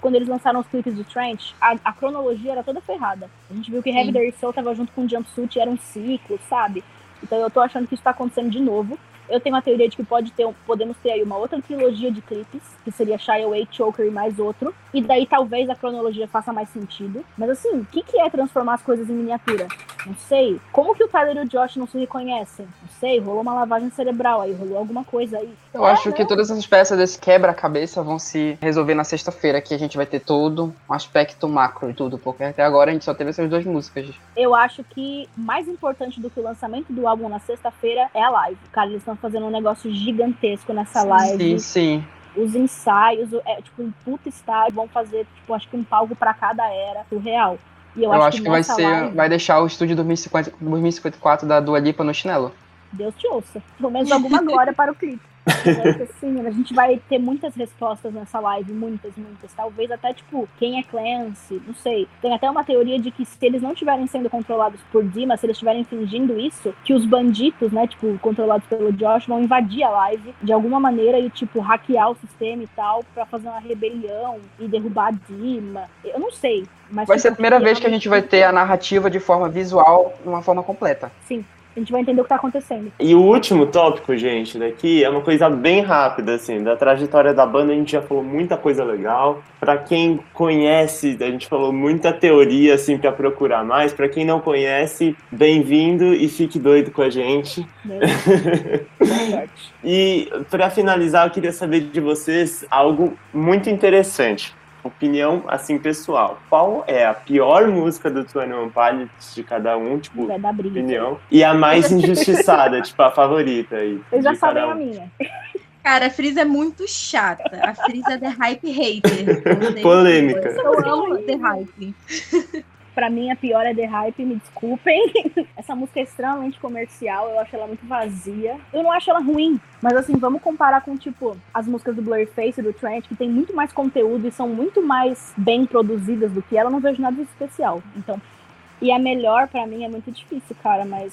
Quando eles lançaram os clipes de Trench, a, a cronologia era toda ferrada. A gente viu que Heavy Soul tava junto com Jumpsuit e era um ciclo, sabe? Então eu tô achando que isso tá acontecendo de novo. Eu tenho uma teoria de que pode ter, podemos ter aí uma outra trilogia de clipes, que seria Shy Away, Choker e mais outro. E daí talvez a cronologia faça mais sentido. Mas assim, o que, que é transformar as coisas em miniatura? Não sei. Como que o Tyler e o Josh não se reconhecem? Não sei, rolou uma lavagem cerebral aí, rolou alguma coisa aí. Eu É, acho que não. todas essas peças desse quebra-cabeça vão se resolver na sexta-feira, que a gente vai ter todo um aspecto macro e tudo, porque até agora a gente só teve essas duas músicas. Eu acho que mais importante do que o lançamento do álbum na sexta-feira é a live. Cara, eles estão fazendo um negócio gigantesco nessa live. Sim, sim. os ensaios, é tipo um puta estádio, vão fazer, tipo, acho que um palco para cada era, surreal. E eu, eu acho, acho que, que vai ser, live... vai deixar o estúdio 2050, 2054 da Dua Lipa no chinelo. Deus te ouça. Pelo menos alguma glória para o clipe. Assim, a gente vai ter muitas respostas nessa live, muitas, muitas. Talvez até, tipo, quem é Clancy, não sei. Tem até uma teoria de que se eles não estiverem sendo controlados por Dima, se eles estiverem fingindo isso, que os bandidos, né, tipo, controlados pelo Josh, vão invadir a live de alguma maneira e, tipo, hackear o sistema e tal, para fazer uma rebelião e derrubar Dima. Eu não sei. Mas vai ser a primeira vez que a gente vai ter a narrativa de forma visual, de uma forma completa. Sim, a gente vai entender o que tá acontecendo. E o último tópico, gente, daqui é uma coisa bem rápida, assim, da trajetória da banda a gente já falou muita coisa legal. Para quem conhece, a gente falou muita teoria, assim, para procurar mais. Para quem não conhece, bem-vindo e fique doido com a gente. (laughs) e para finalizar, eu queria saber de vocês algo muito interessante opinião, assim, pessoal. Qual é a pior música do Twenty One Pilots de cada um, tipo, Vai dar briga, opinião? E a mais (laughs) injustiçada, tipo, a favorita aí. Eu já sabia um. a minha. Cara, a Frieza é muito chata. A Frieza é The Hype Hater. (laughs) Polêmica. Eu amo The Hype. Pra mim, a pior é The Hype, me desculpem. (laughs) Essa música é extremamente comercial, eu acho ela muito vazia. Eu não acho ela ruim, mas assim, vamos comparar com, tipo, as músicas do Blurface e do Trent, que tem muito mais conteúdo e são muito mais bem produzidas do que ela, eu não vejo nada de especial. Então, e a melhor para mim é muito difícil, cara, mas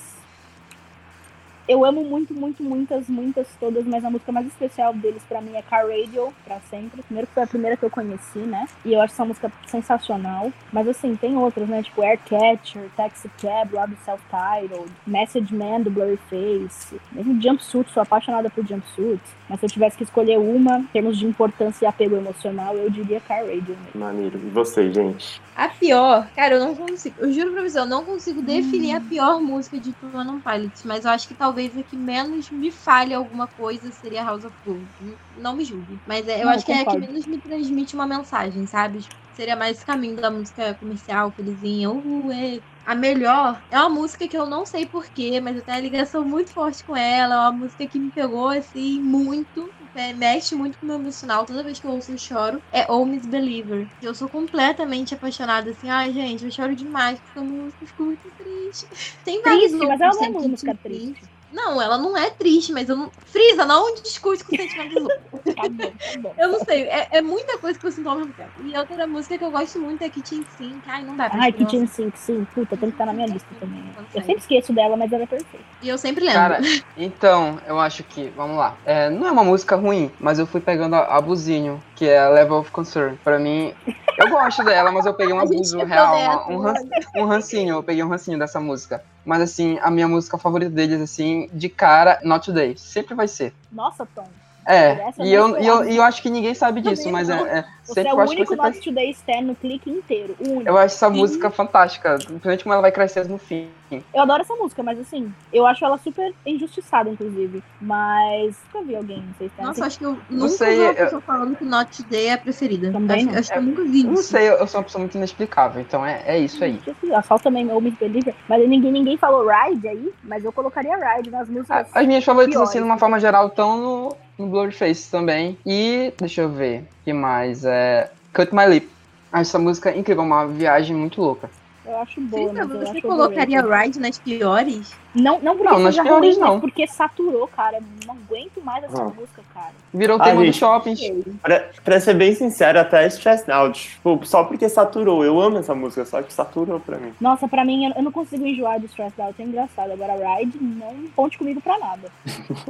eu amo muito, muito, muitas, muitas, todas, mas a música mais especial deles para mim é Car Radio, pra sempre. Primeiro que foi a primeira que eu conheci, né? E eu acho essa música sensacional. Mas assim, tem outras, né? Tipo Aircatcher, Taxi Cab, lá do Self-Titled, Message Man do Blurryface, mesmo Jumpsuit, sou apaixonada por Jumpsuit. Mas se eu tivesse que escolher uma, em termos de importância e apego emocional, eu diria Car Radio mesmo. Maneiro. E você, gente? A pior, cara, eu não consigo, eu juro pra você, eu não consigo definir hum. a pior música de Two Man Pilots, mas eu acho que talvez a que menos me falhe alguma coisa seria House of Blues. Não me julgue, mas é, eu não, acho que é a que menos me transmite uma mensagem, sabe? Seria mais caminho da música comercial, felizinha, uh, é. A melhor é uma música que eu não sei porquê, mas eu tenho uma ligação muito forte com ela. É uma música que me pegou, assim, muito mexe muito com o meu emocional. Toda vez que eu ouço, eu choro. É Oh Miss Believer. Eu sou completamente apaixonada, assim. Ai, gente, eu choro demais com essa música. Eu fico muito triste. (laughs) Tem várias triste, mas é uma música triste. Não, ela não é triste, mas eu não. Frisa, não discute com sentimentos outros. (laughs) Tá bom, tá bom. Eu não sei, é, é, muita coisa que eu sinto ao mesmo tempo. E outra música que eu gosto muito é Kitchen Sink. Ai, não dá pra Ai, Kitchen Sink, sim. Puta, tem que estar na minha lista também. Eu sempre esqueço dela, mas ela é perfeita. E eu sempre lembro. Cara, então, eu acho que, vamos lá. É, não é uma música ruim, mas eu fui pegando abusinho, que é Level of Concern. Pra mim, eu gosto dela, mas eu peguei um abuso real, um, um rancinho. Eu peguei um rancinho dessa música. Mas, assim, a minha música favorita deles, assim, de cara, Not Today. Sempre vai ser. Nossa, Tom. É, e eu, e, eu, e eu acho que ninguém sabe disso, mas é, é Você é o único Not Today Stan no clique inteiro. Eu acho essa Sim. música fantástica, principalmente como ela vai crescer no fim. Eu adoro essa música, mas assim, eu acho ela super injustiçada, inclusive. Mas nunca vi alguém, não sei se Nossa, acho que eu não nunca sei, vi uma pessoa eu... falando que Not Today é a preferida. Também acho, acho que eu nunca vi isso. Não sei, eu sou uma pessoa muito inexplicável, então é, é isso aí. A Sol também, o Miss Believer, mas ninguém, ninguém falou Ride aí, mas eu colocaria Ride nas músicas. As minhas favoritas, assim, de uma forma geral, estão no, no Blurface também. E, deixa eu ver, que mais? É, Cut My Lip. Essa música incrível, uma viagem muito louca. Eu acho boa. Sim, você colocaria Ride nas piores? Não, não porque não, nas piores ruim, não. porque saturou, cara. Não aguento mais essa ah. música, cara. Virou ah, tema gente, do shopping. Pra, pra, ser bem sincero, até Stress Out. Tipo, só porque saturou. Eu amo essa música, só que saturou pra mim. Nossa, pra mim, eu não consigo enjoar de Stress Out. É engraçado. Agora, Ride, não conte comigo pra nada.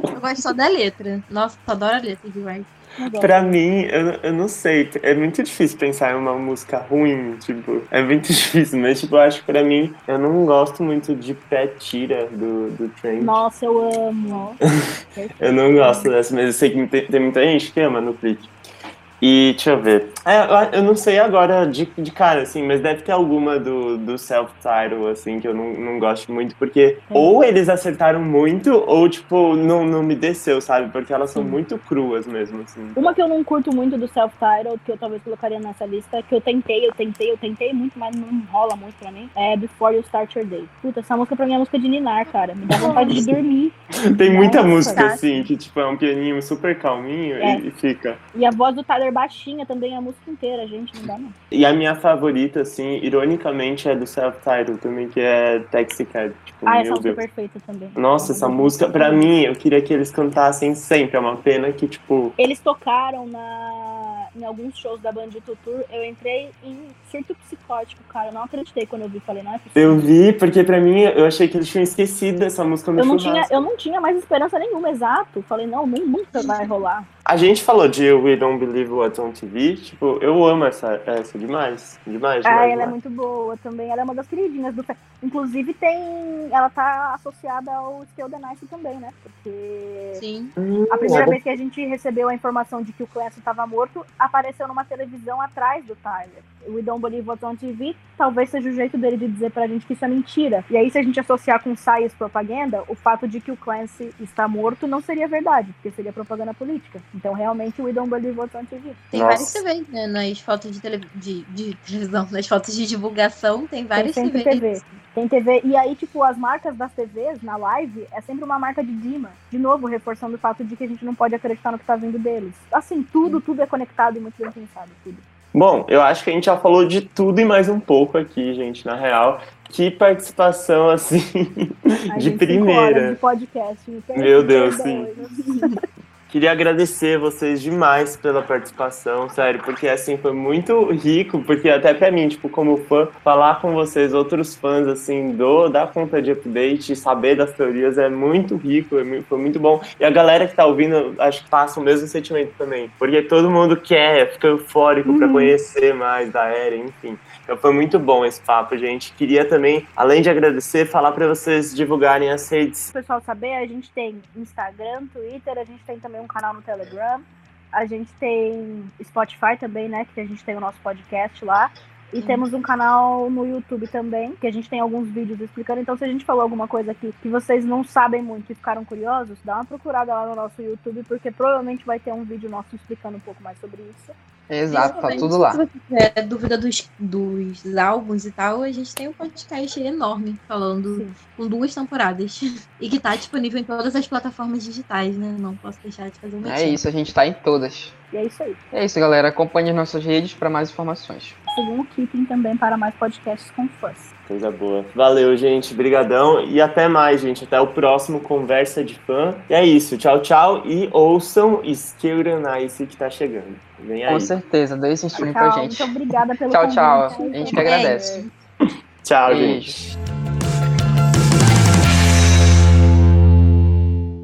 eu gosto só da letra. Nossa, eu adoro a letra de Ride. Pra mim, eu, eu não sei. É muito difícil pensar em uma música ruim, tipo, é muito (laughs) difícil, mas tipo, eu acho que pra mim, eu não gosto muito de pé tira do, do Trent. Nossa, eu amo. (laughs) eu não gosto dessa, mas eu sei que tem, tem muita gente que ama no clipe. E deixa eu ver. É, eu não sei agora de, de cara, assim, mas deve ter alguma do, do self-title, assim, que eu não, não gosto muito, porque ou eles acertaram muito, ou, tipo, não, não me desceu, sabe? Porque elas são muito cruas mesmo, assim. Uma que eu não curto muito do self-title, que eu talvez colocaria nessa lista, que eu tentei, eu tentei, eu tentei muito, mas não rola muito pra mim, é Before You Start Your Day. Puta, essa música pra mim é música de ninar, cara. Me dá vontade de dormir. Tem muita Nossa, música, tá? assim, que, tipo, é um pianinho super calminho é. e, e fica. E a voz do Tyler baixinha também a música inteira, gente, não dá não. E a minha favorita, assim, ironicamente, é do self-title também, que é Taxi Cab. Tipo, ah, essa música é perfeita também. Nossa, essa música, pra mim, eu queria que eles cantassem sempre. É uma pena que, tipo. Eles tocaram na... em alguns shows da Band Tour. Eu entrei em surto psicótico, cara. Eu não acreditei quando eu vi. Falei, não é possível. Eu vi, porque pra mim, eu achei que eles tinham esquecido dessa música no eu não tinha Eu não tinha mais esperança nenhuma, exato. Falei, não, nem nunca vai rolar. A gente falou de We Don't Believe What's on TV, tipo, eu amo essa, essa demais, demais, demais Ah, ela demais. é muito boa também, ela é uma das queridinhas do Inclusive tem, ela tá associada ao Still the Nice também, né, porque... Sim. A primeira hum, vez que a gente recebeu a informação de que o Clancy estava morto, apareceu numa televisão atrás do Tyler. We Don't Believe What's on TV talvez seja o jeito dele de dizer pra gente que isso é mentira. E aí, se a gente associar com science propaganda, o fato de que o Clancy está morto não seria verdade, porque seria propaganda política. Então, realmente, We Don't Believe What's on TV. Tem Nossa. vários TVs, né? Nas fotos de, tele... de, de televisão, (laughs) nas fotos de divulgação, tem vários tem TVs. TV. Tem TV. E aí, tipo, as marcas das TVs na live é sempre uma marca de Dima. De novo, reforçando o fato de que a gente não pode acreditar no que tá vindo deles. Assim, tudo, tudo é conectado e muito bem pensado, tudo. Bom, eu acho que a gente já falou de tudo e mais um pouco aqui, gente, na real. Que participação, assim, de primeira. De podcast, Meu Deus, sim. (laughs) Queria agradecer vocês demais pela participação, sério, porque assim foi muito rico, porque até para mim, tipo, como fã, falar com vocês, outros fãs assim do da conta de update, saber das teorias é muito rico, é foi muito bom. E a galera que tá ouvindo, acho que passa o mesmo sentimento também, porque todo mundo quer, fica eufórico uhum. para conhecer mais da era, enfim. Então foi muito bom esse papo, gente. Queria também, além de agradecer, falar para vocês divulgarem as redes. O pessoal saber, a gente tem Instagram, Twitter, a gente tem também um canal no Telegram, a gente tem Spotify também, né? Que a gente tem o nosso podcast lá. E temos um canal no YouTube também, que a gente tem alguns vídeos explicando. Então, se a gente falou alguma coisa aqui que vocês não sabem muito e ficaram curiosos, dá uma procurada lá no nosso YouTube, porque provavelmente vai ter um vídeo nosso explicando um pouco mais sobre isso. Exato, tá tudo lá. Se você tiver dúvida dos, dos álbuns e tal, a gente tem um podcast enorme falando Sim. com duas temporadas. (laughs) E que tá disponível em todas as plataformas digitais, né? Não posso deixar de fazer uma É isso, a gente tá em todas. E é isso aí. É isso, galera. Acompanhe as nossas redes para mais informações. Sigam o Keeping também para mais podcasts com fãs. Coisa boa. Valeu, gente. Brigadão. E até mais, gente. Até o próximo Conversa de Fã. E é isso. Tchau, tchau. E ouçam Skill Nice que tá chegando. Vem aí. Com certeza. Dê esse stream pra gente. Muito obrigada pelo Tchau, tchau. A gente que agradece. Tchau, Beijo. gente.